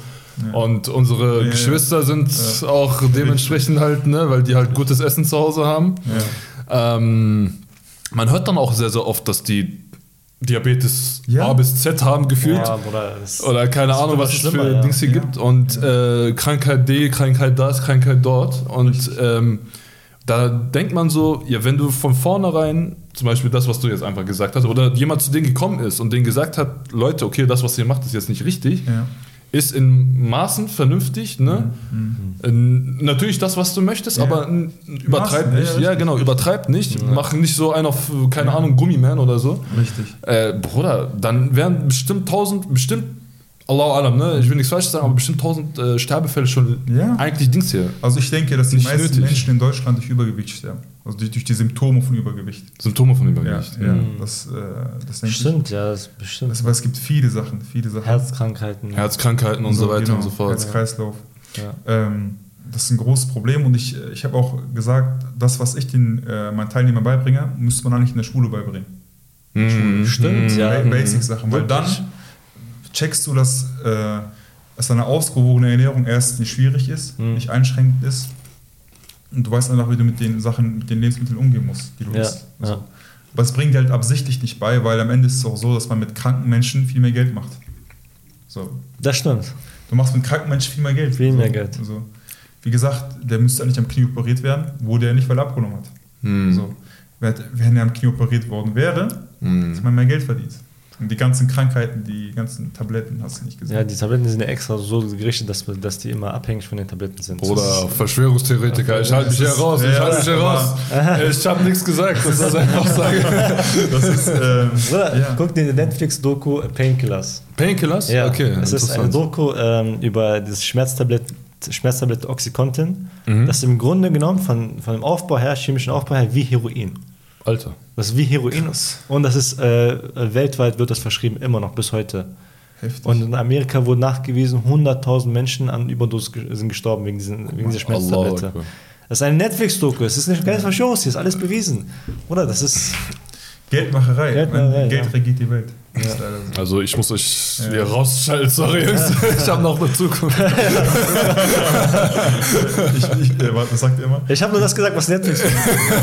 Speaker 3: Ja.
Speaker 1: und unsere
Speaker 3: Ja, ja.
Speaker 1: Geschwister sind
Speaker 3: Ja.
Speaker 1: auch dementsprechend halt, ne, weil die halt gutes Essen zu Hause haben.
Speaker 3: Ja.
Speaker 1: Ähm, man hört dann auch sehr, sehr oft, dass die Diabetes
Speaker 3: Ja.
Speaker 1: A bis Z haben gefühlt.
Speaker 2: Ja, Bruder,
Speaker 1: Oder keine Ahnung, was es für
Speaker 2: schlimmer, ja.
Speaker 1: Dings hier
Speaker 3: Ja.
Speaker 1: gibt. Und äh, Krankheit D, Krankheit das, Krankheit dort. Und ähm, da denkt man so, ja, wenn du von vornherein, zum Beispiel das, was du jetzt einfach gesagt hast, oder jemand zu denen gekommen ist und denen gesagt hat, Leute, okay, das, was ihr macht, ist jetzt nicht richtig,
Speaker 3: Ja.
Speaker 1: Ist in Maßen vernünftig, ne?
Speaker 3: Mhm.
Speaker 1: Natürlich das, was du möchtest,
Speaker 3: Ja.
Speaker 1: aber übertreib
Speaker 3: Maßen, ja,
Speaker 1: nicht.
Speaker 3: ja,
Speaker 1: Ja, genau, übertreib nicht. Mach nicht so einen auf, keine Ahnung, Gummiman oder so.
Speaker 3: Richtig.
Speaker 1: Äh, Bruder, dann wären bestimmt tausend, bestimmt, Allahu Alam, ne? Ich will nichts falsch sagen, aber bestimmt tausend äh, Sterbefälle schon
Speaker 3: Ja.
Speaker 1: eigentlich Dings hier.
Speaker 3: Also ich denke, dass die
Speaker 1: Nicht
Speaker 3: meisten
Speaker 1: nötig.
Speaker 3: Menschen in Deutschland durch Übergewicht sterben. Also durch, durch die Symptome von Übergewicht.
Speaker 1: Symptome von
Speaker 3: Ja,
Speaker 1: Übergewicht.
Speaker 3: ja.
Speaker 2: Mhm.
Speaker 3: Das, äh, das denke ich.
Speaker 2: Stimmt, ja, das ist bestimmt.
Speaker 3: Das, aber es gibt viele Sachen, viele Sachen.
Speaker 2: Herzkrankheiten.
Speaker 1: Herzkrankheiten und so, weiter
Speaker 3: genau,
Speaker 1: und so fort.
Speaker 3: Herz-Kreislauf.
Speaker 2: Ja.
Speaker 3: Ähm, das ist ein großes Problem und ich, ich habe auch gesagt, das, was ich den äh, meinen Teilnehmern beibringe, müsste man eigentlich in der Schule beibringen.
Speaker 1: Mhm.
Speaker 2: Stimmt,
Speaker 1: Mhm.
Speaker 2: ja.
Speaker 3: Ba- Basic-Sachen, weil dann? Checkst du, dass, äh, dass eine ausgewogene Ernährung erst nicht schwierig ist,
Speaker 2: Mhm.
Speaker 3: nicht einschränkend ist und du weißt einfach, wie du mit den Sachen, mit den Lebensmitteln umgehen musst, die du
Speaker 2: Ja,
Speaker 3: isst.
Speaker 2: ja.
Speaker 3: So. Aber es bringt dir halt absichtlich nicht bei, weil am Ende ist es auch so, dass man mit kranken Menschen viel mehr Geld macht. So.
Speaker 2: Das stimmt.
Speaker 3: Du machst mit kranken Menschen viel mehr Geld.
Speaker 2: Viel
Speaker 3: so.
Speaker 2: mehr Geld.
Speaker 3: So. Wie gesagt, der müsste eigentlich am Knie operiert werden, wurde er nicht, weil er abgenommen hat.
Speaker 1: Mhm.
Speaker 3: So. Wenn er am Knie operiert worden wäre,
Speaker 1: Mhm.
Speaker 3: hätte man mehr Geld verdient. Und die ganzen Krankheiten, die ganzen Tabletten hast du nicht gesehen.
Speaker 2: Ja, die Tabletten sind ja extra so gerichtet, dass, dass die immer abhängig von den Tabletten sind.
Speaker 1: Oder Verschwörungstheoretiker. Ich halte mich hier raus. Ich halte mich hier raus. Ich habe nichts gesagt. Das ist einfach sage.
Speaker 3: Das ist, ähm,
Speaker 2: Bruder,
Speaker 3: ja.
Speaker 2: guck dir die Netflix-Doku Painkillers.
Speaker 1: Painkillers?
Speaker 2: Ja,
Speaker 1: okay.
Speaker 2: es ist eine. Doku ähm, über das Schmerztablett, Schmerztablette Oxycontin.
Speaker 1: Mhm.
Speaker 2: Das ist im Grunde genommen von, von dem Aufbau her, chemischen Aufbau her, wie Heroin.
Speaker 1: Alter.
Speaker 2: Das ist wie Heroin. Und das ist äh, weltweit wird das verschrieben, immer noch bis heute.
Speaker 3: Heftig.
Speaker 2: Und in Amerika wurde nachgewiesen, 100.000 Menschen an Überdosis sind gestorben wegen, diesen, wegen dieser Schmerztablette. Das ist eine Netflix-Doku, es ist nicht keine Verschwörungstheorie, es ist alles bewiesen. Oder? Das ist.
Speaker 3: Geldmacherei.
Speaker 2: Geldmacherei,
Speaker 3: Geld regiert die Welt. So.
Speaker 1: Also ich muss euch hier rausschalten, sorry Jungs. Ich habe noch eine Zukunft.
Speaker 3: ich, ich, äh, was sagt ihr immer?
Speaker 2: Ich habe nur das gesagt, was Netflix,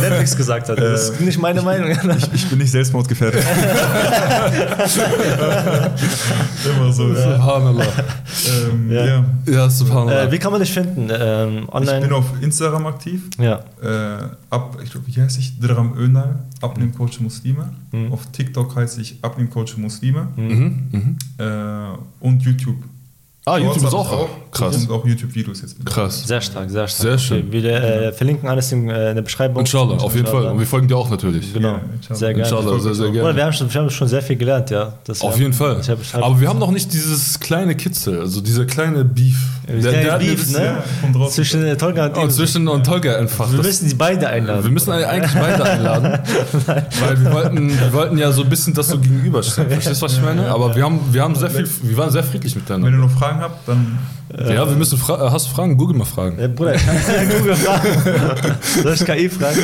Speaker 2: Netflix gesagt hat. Das ist nicht meine Meinung.
Speaker 3: Ich, ich bin nicht selbstmordgefährdet. immer so. Ja.
Speaker 1: Subhanallah.
Speaker 3: Ähm,
Speaker 2: Ja.
Speaker 3: ja.
Speaker 1: Ja, Subhanallah.
Speaker 2: Äh, wie kann man dich finden? Ähm,
Speaker 3: Ich
Speaker 2: online?
Speaker 3: bin auf Instagram aktiv.
Speaker 2: ja.
Speaker 3: Äh, ab, ich glaube, wie heiße ich? Dram Önal, Abnehmcoach Muslime.
Speaker 2: Mhm.
Speaker 3: Auf TikTok heiße ich Abnehmcoach Muslime.
Speaker 1: Mhm, mhm.
Speaker 3: Äh, und YouTube.
Speaker 1: Ah, YouTube ist auch,
Speaker 3: ich
Speaker 1: krass.
Speaker 3: Und auch YouTube-Videos jetzt. mit.
Speaker 1: Krass.
Speaker 2: Sehr stark, sehr stark.
Speaker 1: Sehr schön.
Speaker 2: Okay, wir äh, verlinken alles in, äh, in der Beschreibung.
Speaker 1: Inshallah, auf jeden Fall. Und wir folgen dir auch natürlich.
Speaker 2: Genau,
Speaker 3: Ja,
Speaker 2: sehr gerne.
Speaker 1: Inshallah, sehr, sehr
Speaker 2: Oder
Speaker 1: gerne.
Speaker 2: wir haben, schon, wir haben schon sehr viel gelernt, ja. Das,
Speaker 1: Auf jeden Fall.
Speaker 2: Ich hab, ich hab,
Speaker 1: Aber wir haben noch nicht dieses kleine Kitzel, also dieser kleine Beef.
Speaker 2: Der, der
Speaker 1: hat
Speaker 2: Beef, ne?
Speaker 3: Ja.
Speaker 2: Zwischen äh, Tolga und
Speaker 1: Oh, zwischen und Tolga entfacht.
Speaker 2: Wir
Speaker 1: Das-
Speaker 2: müssen die beide einladen.
Speaker 1: wir müssen eigentlich beide einladen, weil wir wollten, wir wollten ja so ein bisschen das so gegenüberstellen. Verstehst du, was ich meine? Aber wir haben, wir haben sehr viel, wir waren sehr friedlich
Speaker 3: Wenn
Speaker 1: miteinander.
Speaker 3: ihr noch Fragen habt, dann
Speaker 1: Ja, wir müssen fra äh, hast du Fragen? Google mal Fragen.
Speaker 2: Äh, Bruder, ich kann Google fragen. Soll ich KI fragen?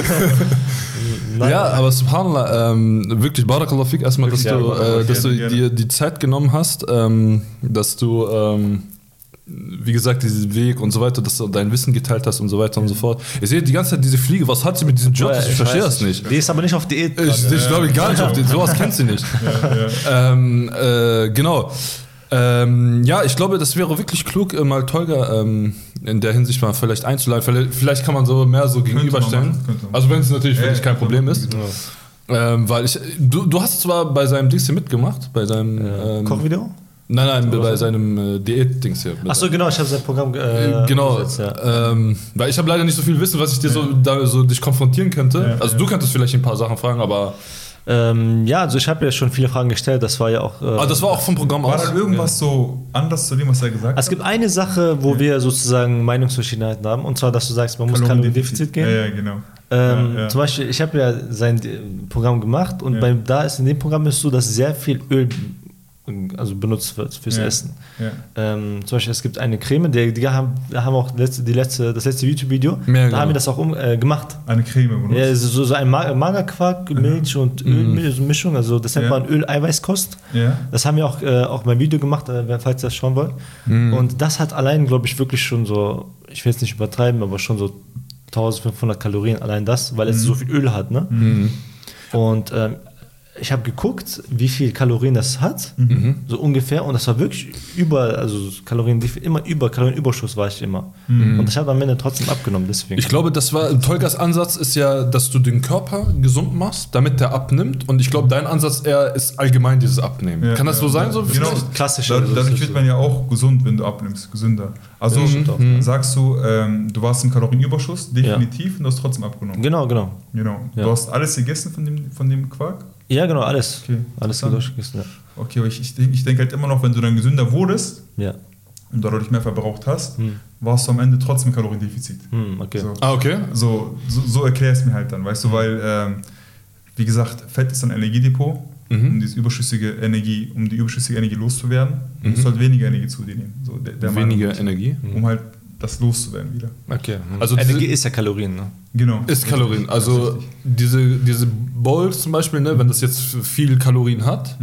Speaker 2: Nein.
Speaker 1: Ja, aber Subhanallah, ähm, wirklich Barakallah fik erstmal, dass
Speaker 2: Wirklich,
Speaker 1: du,
Speaker 3: ja,
Speaker 1: äh, dass du dir die Zeit genommen hast, ähm, dass du, ähm, wie gesagt, diesen Weg und so weiter, dass du dein Wissen geteilt hast und so weiter und so fort. Ich sehe die ganze Zeit diese Fliege, was hat sie mit diesem Job?
Speaker 2: Bruder,
Speaker 1: Ich, verstehe
Speaker 2: weiß
Speaker 1: das nicht.
Speaker 2: Die ist aber nicht auf Diät.
Speaker 1: Ich, ich glaube gar nicht auf den, sowas kennt sie nicht. Ähm, äh, genau. Ähm, ja, ich glaube, das wäre wirklich klug, äh, mal Tolga ähm, in der Hinsicht mal vielleicht einzuladen. Vielleicht, vielleicht kann man so mehr so gegenüberstellen. Also wenn es natürlich
Speaker 3: Ja,
Speaker 1: wirklich kein
Speaker 3: ja,
Speaker 1: Problem
Speaker 3: ja.
Speaker 1: ist. Ähm, weil ich, du, du hast zwar bei seinem Dings hier mitgemacht, bei seinem ähm,
Speaker 2: Kochvideo?
Speaker 1: Nein, nein, bei seinem äh, Diät-Dings hier.
Speaker 2: Achso, genau, ich habe sein Programm äh,
Speaker 1: Äh, genau,
Speaker 2: umgesetzt, ja.
Speaker 1: ähm, weil ich habe leider nicht so viel Wissen, was ich dir so, da, so dich konfrontieren könnte.
Speaker 3: Ja,
Speaker 1: also
Speaker 3: ja.
Speaker 1: du könntest vielleicht ein paar Sachen fragen, aber
Speaker 2: Ähm, ja, also ich habe ja schon viele Fragen gestellt, das war ja auch. Äh,
Speaker 1: ah, das war auch vom Programm
Speaker 3: war
Speaker 1: aus.
Speaker 3: dann irgendwas so anders zu dem, was er gesagt hat.
Speaker 2: es gibt eine Sache, wo wir sozusagen Meinungsverschiedenheiten haben, und zwar, dass du sagst, man muss Kaloriendefizit gehen.
Speaker 3: Ja, ja, genau.
Speaker 2: Ähm,
Speaker 3: ja, ja.
Speaker 2: Zum Beispiel, ich habe ja sein Programm gemacht und
Speaker 3: Ja.
Speaker 2: beim, da ist in dem Programm ist so, dass sehr viel Öl also benutzt wird fürs
Speaker 3: Ja.
Speaker 2: Essen.
Speaker 3: Ja.
Speaker 2: Ähm, zum Beispiel, es gibt eine Creme, die, die haben, haben auch letzte, die letzte, das letzte YouTube-Video, da
Speaker 1: genau.
Speaker 2: haben wir das auch um, äh, gemacht.
Speaker 3: Eine Creme benutzt.
Speaker 2: Ja, es so, so ein Ma- Magerquark, Milch und Ölmischung, also das nennt man Öl-Eiweißkost.
Speaker 3: Ja.
Speaker 2: Das haben wir auch, äh, auch beim Video gemacht, äh, falls ihr das schauen wollt. Und das hat allein, glaube ich, wirklich schon so, ich will jetzt nicht übertreiben, aber schon so 1500 Kalorien, allein das, weil es so viel Öl hat. Ne? Und ähm, ich habe geguckt, wie viel Kalorien das hat, so ungefähr, und das war wirklich über, also Kalorien, immer über, Kalorienüberschuss war ich immer. Und ich habe am Ende trotzdem abgenommen, deswegen.
Speaker 1: Ich glaube, das war Tolgas Ansatz ist ja, dass du den Körper gesund machst, damit der abnimmt. Und ich glaube, dein Ansatz eher ist allgemein dieses Abnehmen.
Speaker 3: Ja,
Speaker 1: Kann das
Speaker 3: ja,
Speaker 1: so sein?
Speaker 3: ja.
Speaker 1: So
Speaker 3: genau.
Speaker 2: das
Speaker 3: dadurch wird
Speaker 2: so.
Speaker 3: man ja auch gesund, wenn du abnimmst, gesünder. Also
Speaker 2: auch.
Speaker 3: sagst du, ähm, du warst im Kalorienüberschuss, definitiv, und du hast trotzdem abgenommen.
Speaker 2: Genau, genau.
Speaker 3: Genau.
Speaker 2: Ja.
Speaker 3: Du hast alles gegessen von dem, von dem Quark?
Speaker 2: Ja, genau, alles.
Speaker 3: Okay,
Speaker 2: alles
Speaker 3: interessant.
Speaker 2: durchgegessen, ja.
Speaker 3: Okay, aber ich, ich, ich denke halt immer noch, wenn du dann gesünder wurdest
Speaker 2: Ja.
Speaker 3: und dadurch mehr verbraucht hast, warst du am Ende trotzdem im Kaloriendefizit.
Speaker 2: Hm, okay.
Speaker 3: So.
Speaker 1: Ah, okay.
Speaker 3: So, so, so erklär es mir halt dann, weißt du, weil, ähm, wie gesagt, Fett ist ein Energiedepot, um diese überschüssige Energie, um die überschüssige Energie loszuwerden, du musst halt weniger Energie zu dir nehmen. So, der, der
Speaker 1: Weniger
Speaker 3: Meinung
Speaker 1: Energie.
Speaker 3: Um halt das loszuwerden wieder.
Speaker 1: Okay.
Speaker 2: Also
Speaker 1: Also
Speaker 2: Energie
Speaker 1: diese,
Speaker 2: ist ja Kalorien, ne?
Speaker 3: Genau.
Speaker 1: ist Kalorien. Also diese, diese Bowls zum Beispiel, ne, wenn das jetzt viel Kalorien hat,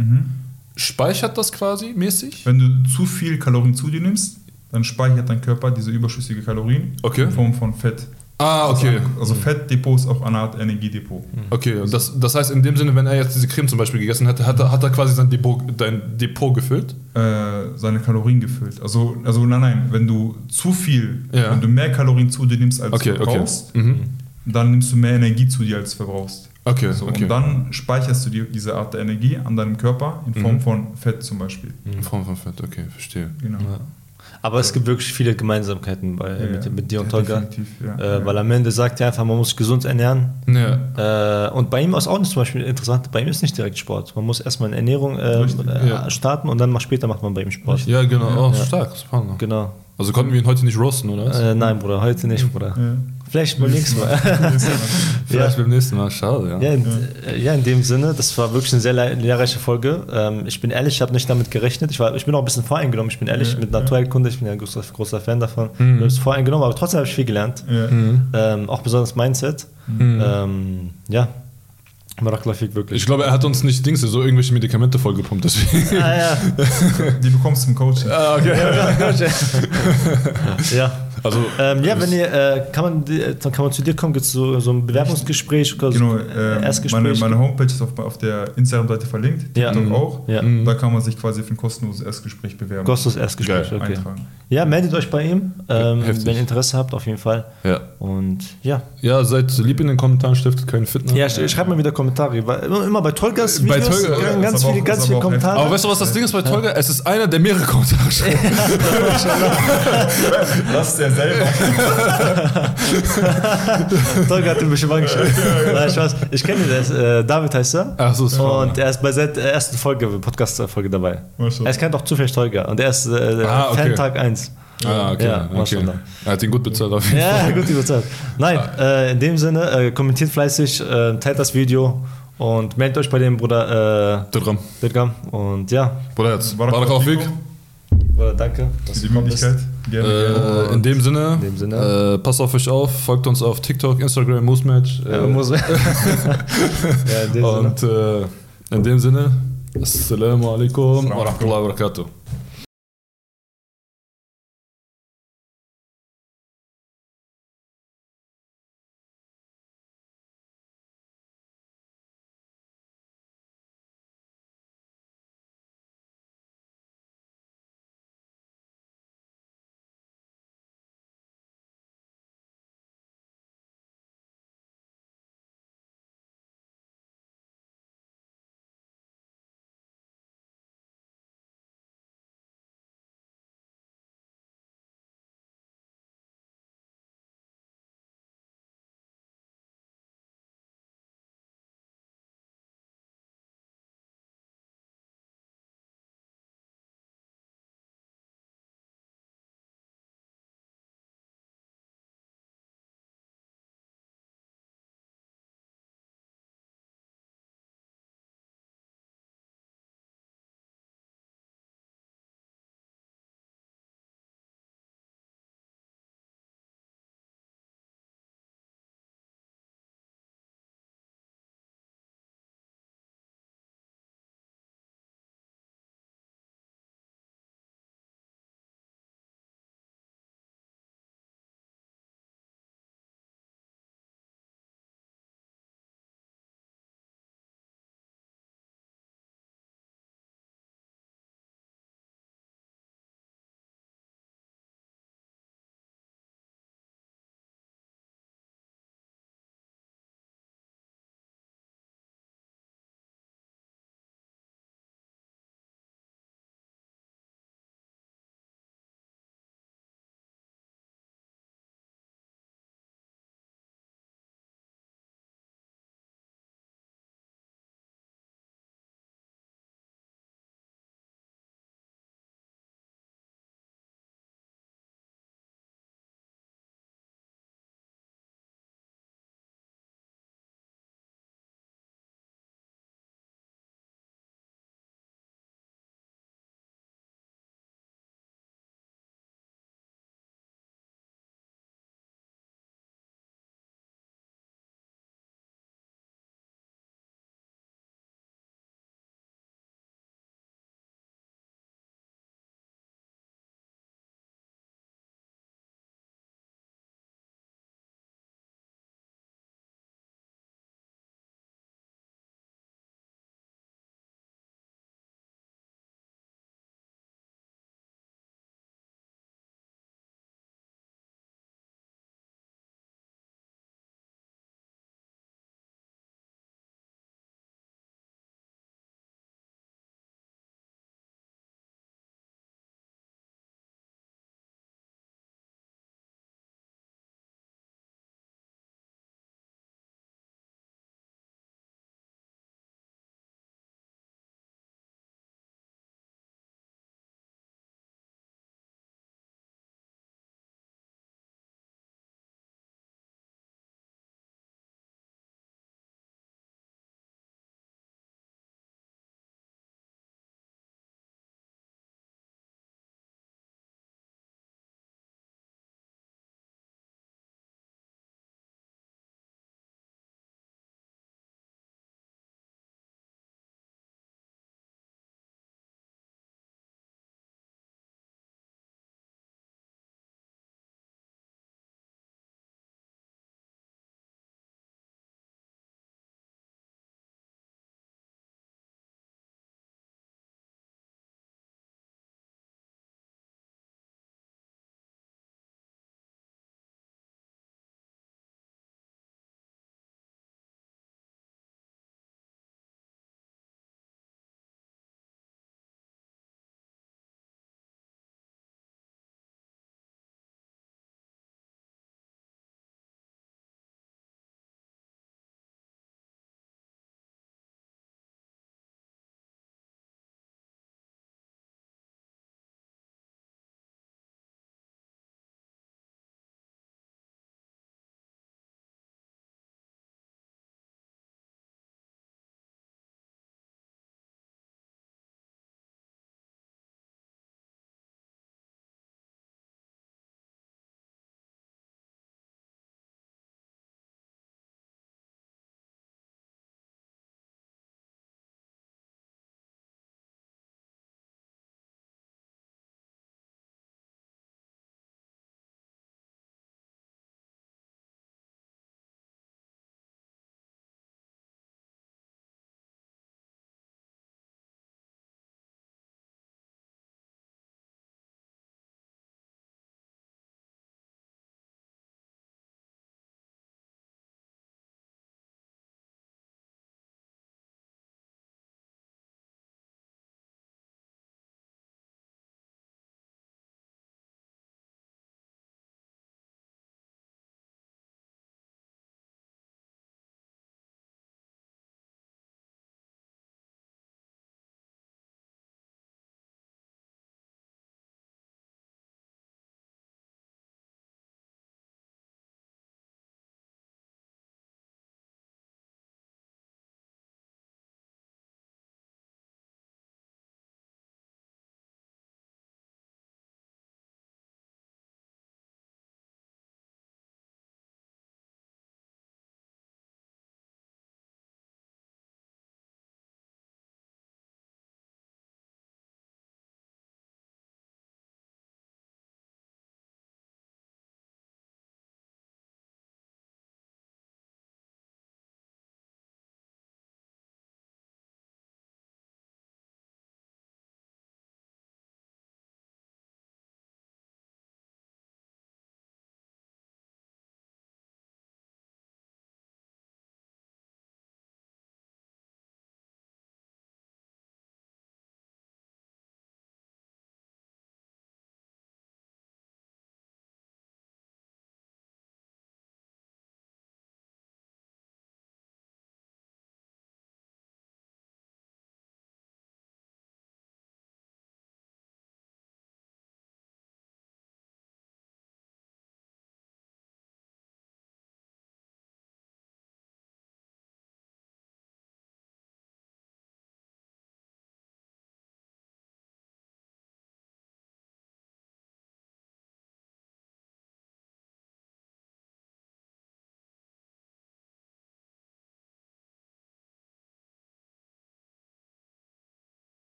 Speaker 1: speichert das quasi mäßig?
Speaker 3: Wenn du zu viel Kalorien zu dir nimmst, dann speichert dein Körper diese überschüssige Kalorien
Speaker 1: Okay.
Speaker 3: in Form von Fett.
Speaker 1: Ah, okay.
Speaker 3: Also Fettdepot ist auch eine Art Energiedepot.
Speaker 1: Okay, und das, das heißt in dem Sinne, wenn er jetzt diese Creme zum Beispiel gegessen hätte, hat er, hat er quasi sein Depot, dein Depot gefüllt?
Speaker 3: Äh, seine Kalorien gefüllt. Also, also nein, nein, wenn du zu viel,
Speaker 1: Ja.
Speaker 3: wenn du mehr Kalorien zu dir nimmst, als
Speaker 1: Okay,
Speaker 3: du
Speaker 1: okay.
Speaker 3: verbrauchst,
Speaker 1: Mhm.
Speaker 3: dann nimmst du mehr Energie zu dir, als du verbrauchst.
Speaker 1: Okay,
Speaker 3: So,
Speaker 1: okay.
Speaker 3: Und dann speicherst du die, diese Art der Energie an deinem Körper in Form
Speaker 1: Mhm.
Speaker 3: von Fett zum Beispiel.
Speaker 1: In Form von Fett, okay, verstehe.
Speaker 3: Genau.
Speaker 2: Ja. Aber es gibt wirklich viele Gemeinsamkeiten bei,
Speaker 3: Ja,
Speaker 2: mit, mit dir und Tolga.
Speaker 3: ja.
Speaker 2: Äh. Weil am Ende sagt er einfach, man muss sich gesund ernähren. Äh, und bei ihm ist auch nicht zum Beispiel interessant, bei ihm ist nicht direkt Sport. Man muss erstmal in Ernährung äh,
Speaker 3: Richtig,
Speaker 2: äh, starten und dann später macht man bei ihm Sport.
Speaker 1: Ja, genau. Oh,
Speaker 2: Ja.
Speaker 1: stark. Subhanallah.
Speaker 2: Genau.
Speaker 1: Also konnten wir ihn heute nicht roasten, oder was?
Speaker 2: Äh, nein, Bruder, heute nicht, Bruder.
Speaker 3: Ja.
Speaker 2: Vielleicht beim nächsten Mal.
Speaker 1: Vielleicht beim nächsten Mal. Schade, ja.
Speaker 2: Ja, in, äh, ja, in dem Sinne, das war wirklich eine sehr le- lehrreiche Folge. Ähm, ich bin ehrlich, ich habe nicht damit gerechnet. Ich, war, ich bin auch ein bisschen voreingenommen. Ich bin ehrlich
Speaker 3: Ja,
Speaker 2: mit. Naturheilkunde, ich bin ja ein großer, großer Fan davon. Ich
Speaker 1: Mhm.
Speaker 2: bin ein bisschen voreingenommen, aber trotzdem habe ich viel gelernt.
Speaker 3: Ja.
Speaker 2: Ähm, auch besonders Mindset.
Speaker 1: Mhm.
Speaker 2: Ähm, ja, Barakalafik wirklich.
Speaker 1: Ich glaube, er hat uns nicht Dings, so irgendwelche Medikamente vollgepumpt, deswegen.
Speaker 2: ah, ja.
Speaker 3: Die bekommst du im Coaching.
Speaker 1: Ah, okay.
Speaker 2: ja.
Speaker 1: Also,
Speaker 2: Ähm, ja, wenn ihr, äh, kann man, äh, dann kann man zu dir kommen, gibt es so, so ein Bewerbungsgespräch oder so
Speaker 3: Genau,
Speaker 2: ein
Speaker 3: ähm, meine,
Speaker 2: Erstgespräch?
Speaker 3: meine Homepage ist auf, auf der Instagram-Seite verlinkt,
Speaker 2: Ja.
Speaker 3: TikTok
Speaker 1: Mhm.
Speaker 3: auch.
Speaker 2: Ja.
Speaker 1: Mhm.
Speaker 3: Da kann man sich quasi für ein kostenloses Erstgespräch bewerben.
Speaker 2: Kostet das Erstgespräch,
Speaker 1: Geil.
Speaker 2: okay.
Speaker 3: Eintragen.
Speaker 2: Ja, meldet euch bei ihm, ähm, wenn ihr Interesse habt, auf jeden Fall.
Speaker 1: ja.
Speaker 2: Und ja.
Speaker 1: Ja, seid lieb in den Kommentaren, stiftet keinen Fitner.
Speaker 2: Ja, sch- schreibt mal wieder Kommentare. weil Immer, bei Tolgas
Speaker 1: Bei
Speaker 2: Videos
Speaker 1: Tolga,
Speaker 3: ja,
Speaker 2: ganz viele,
Speaker 3: auch-
Speaker 2: ganz viele Kommentare.
Speaker 1: Aber weißt du, was das Ding ist bei Tolga? Es ist einer, der mehrere Kommentare schreibt.
Speaker 3: Das ist der selber.
Speaker 2: Tolga hat ihn bestimmt angeschaut. Nein, Spaß. Ich kenne ihn, ist, äh, David heißt er.
Speaker 1: Ach so, ist
Speaker 2: Und er ist bei der ersten Folge, Podcast-Folge dabei.
Speaker 3: Maschallah.
Speaker 2: Er kennt auch zufällig Tolga. Und er ist äh,
Speaker 1: Ah, okay.
Speaker 2: Fan Tag 1.
Speaker 1: Ah, okay.
Speaker 2: Ja,
Speaker 1: okay. Er hat ihn gut bezahlt auf jeden
Speaker 2: Ja,
Speaker 1: Fall.
Speaker 2: gut überzeugt. Nein, äh, in dem Sinne, äh, kommentiert fleißig, äh, teilt das Video und meldet euch bei dem Bruder äh. Dirgam. Und ja,
Speaker 1: Bruder, jetzt.
Speaker 3: Barakallahu
Speaker 1: Barakallahu fik.
Speaker 3: fikum.
Speaker 2: Bruder, danke, dass
Speaker 3: Für
Speaker 2: du
Speaker 3: die
Speaker 2: bist.
Speaker 3: Möglichkeit. Gerne, gerne.
Speaker 1: Äh, in dem Sinne,
Speaker 2: In dem Sinne.
Speaker 1: Äh, passt auf euch auf, folgt uns auf TikTok, Instagram, Moosematch.
Speaker 2: Ja,
Speaker 1: Äh,
Speaker 2: muss, ja, in dem Sinne.
Speaker 1: und äh, in dem Sinne, Assalamu alaikum wa rahmatullahi wa barakatuh.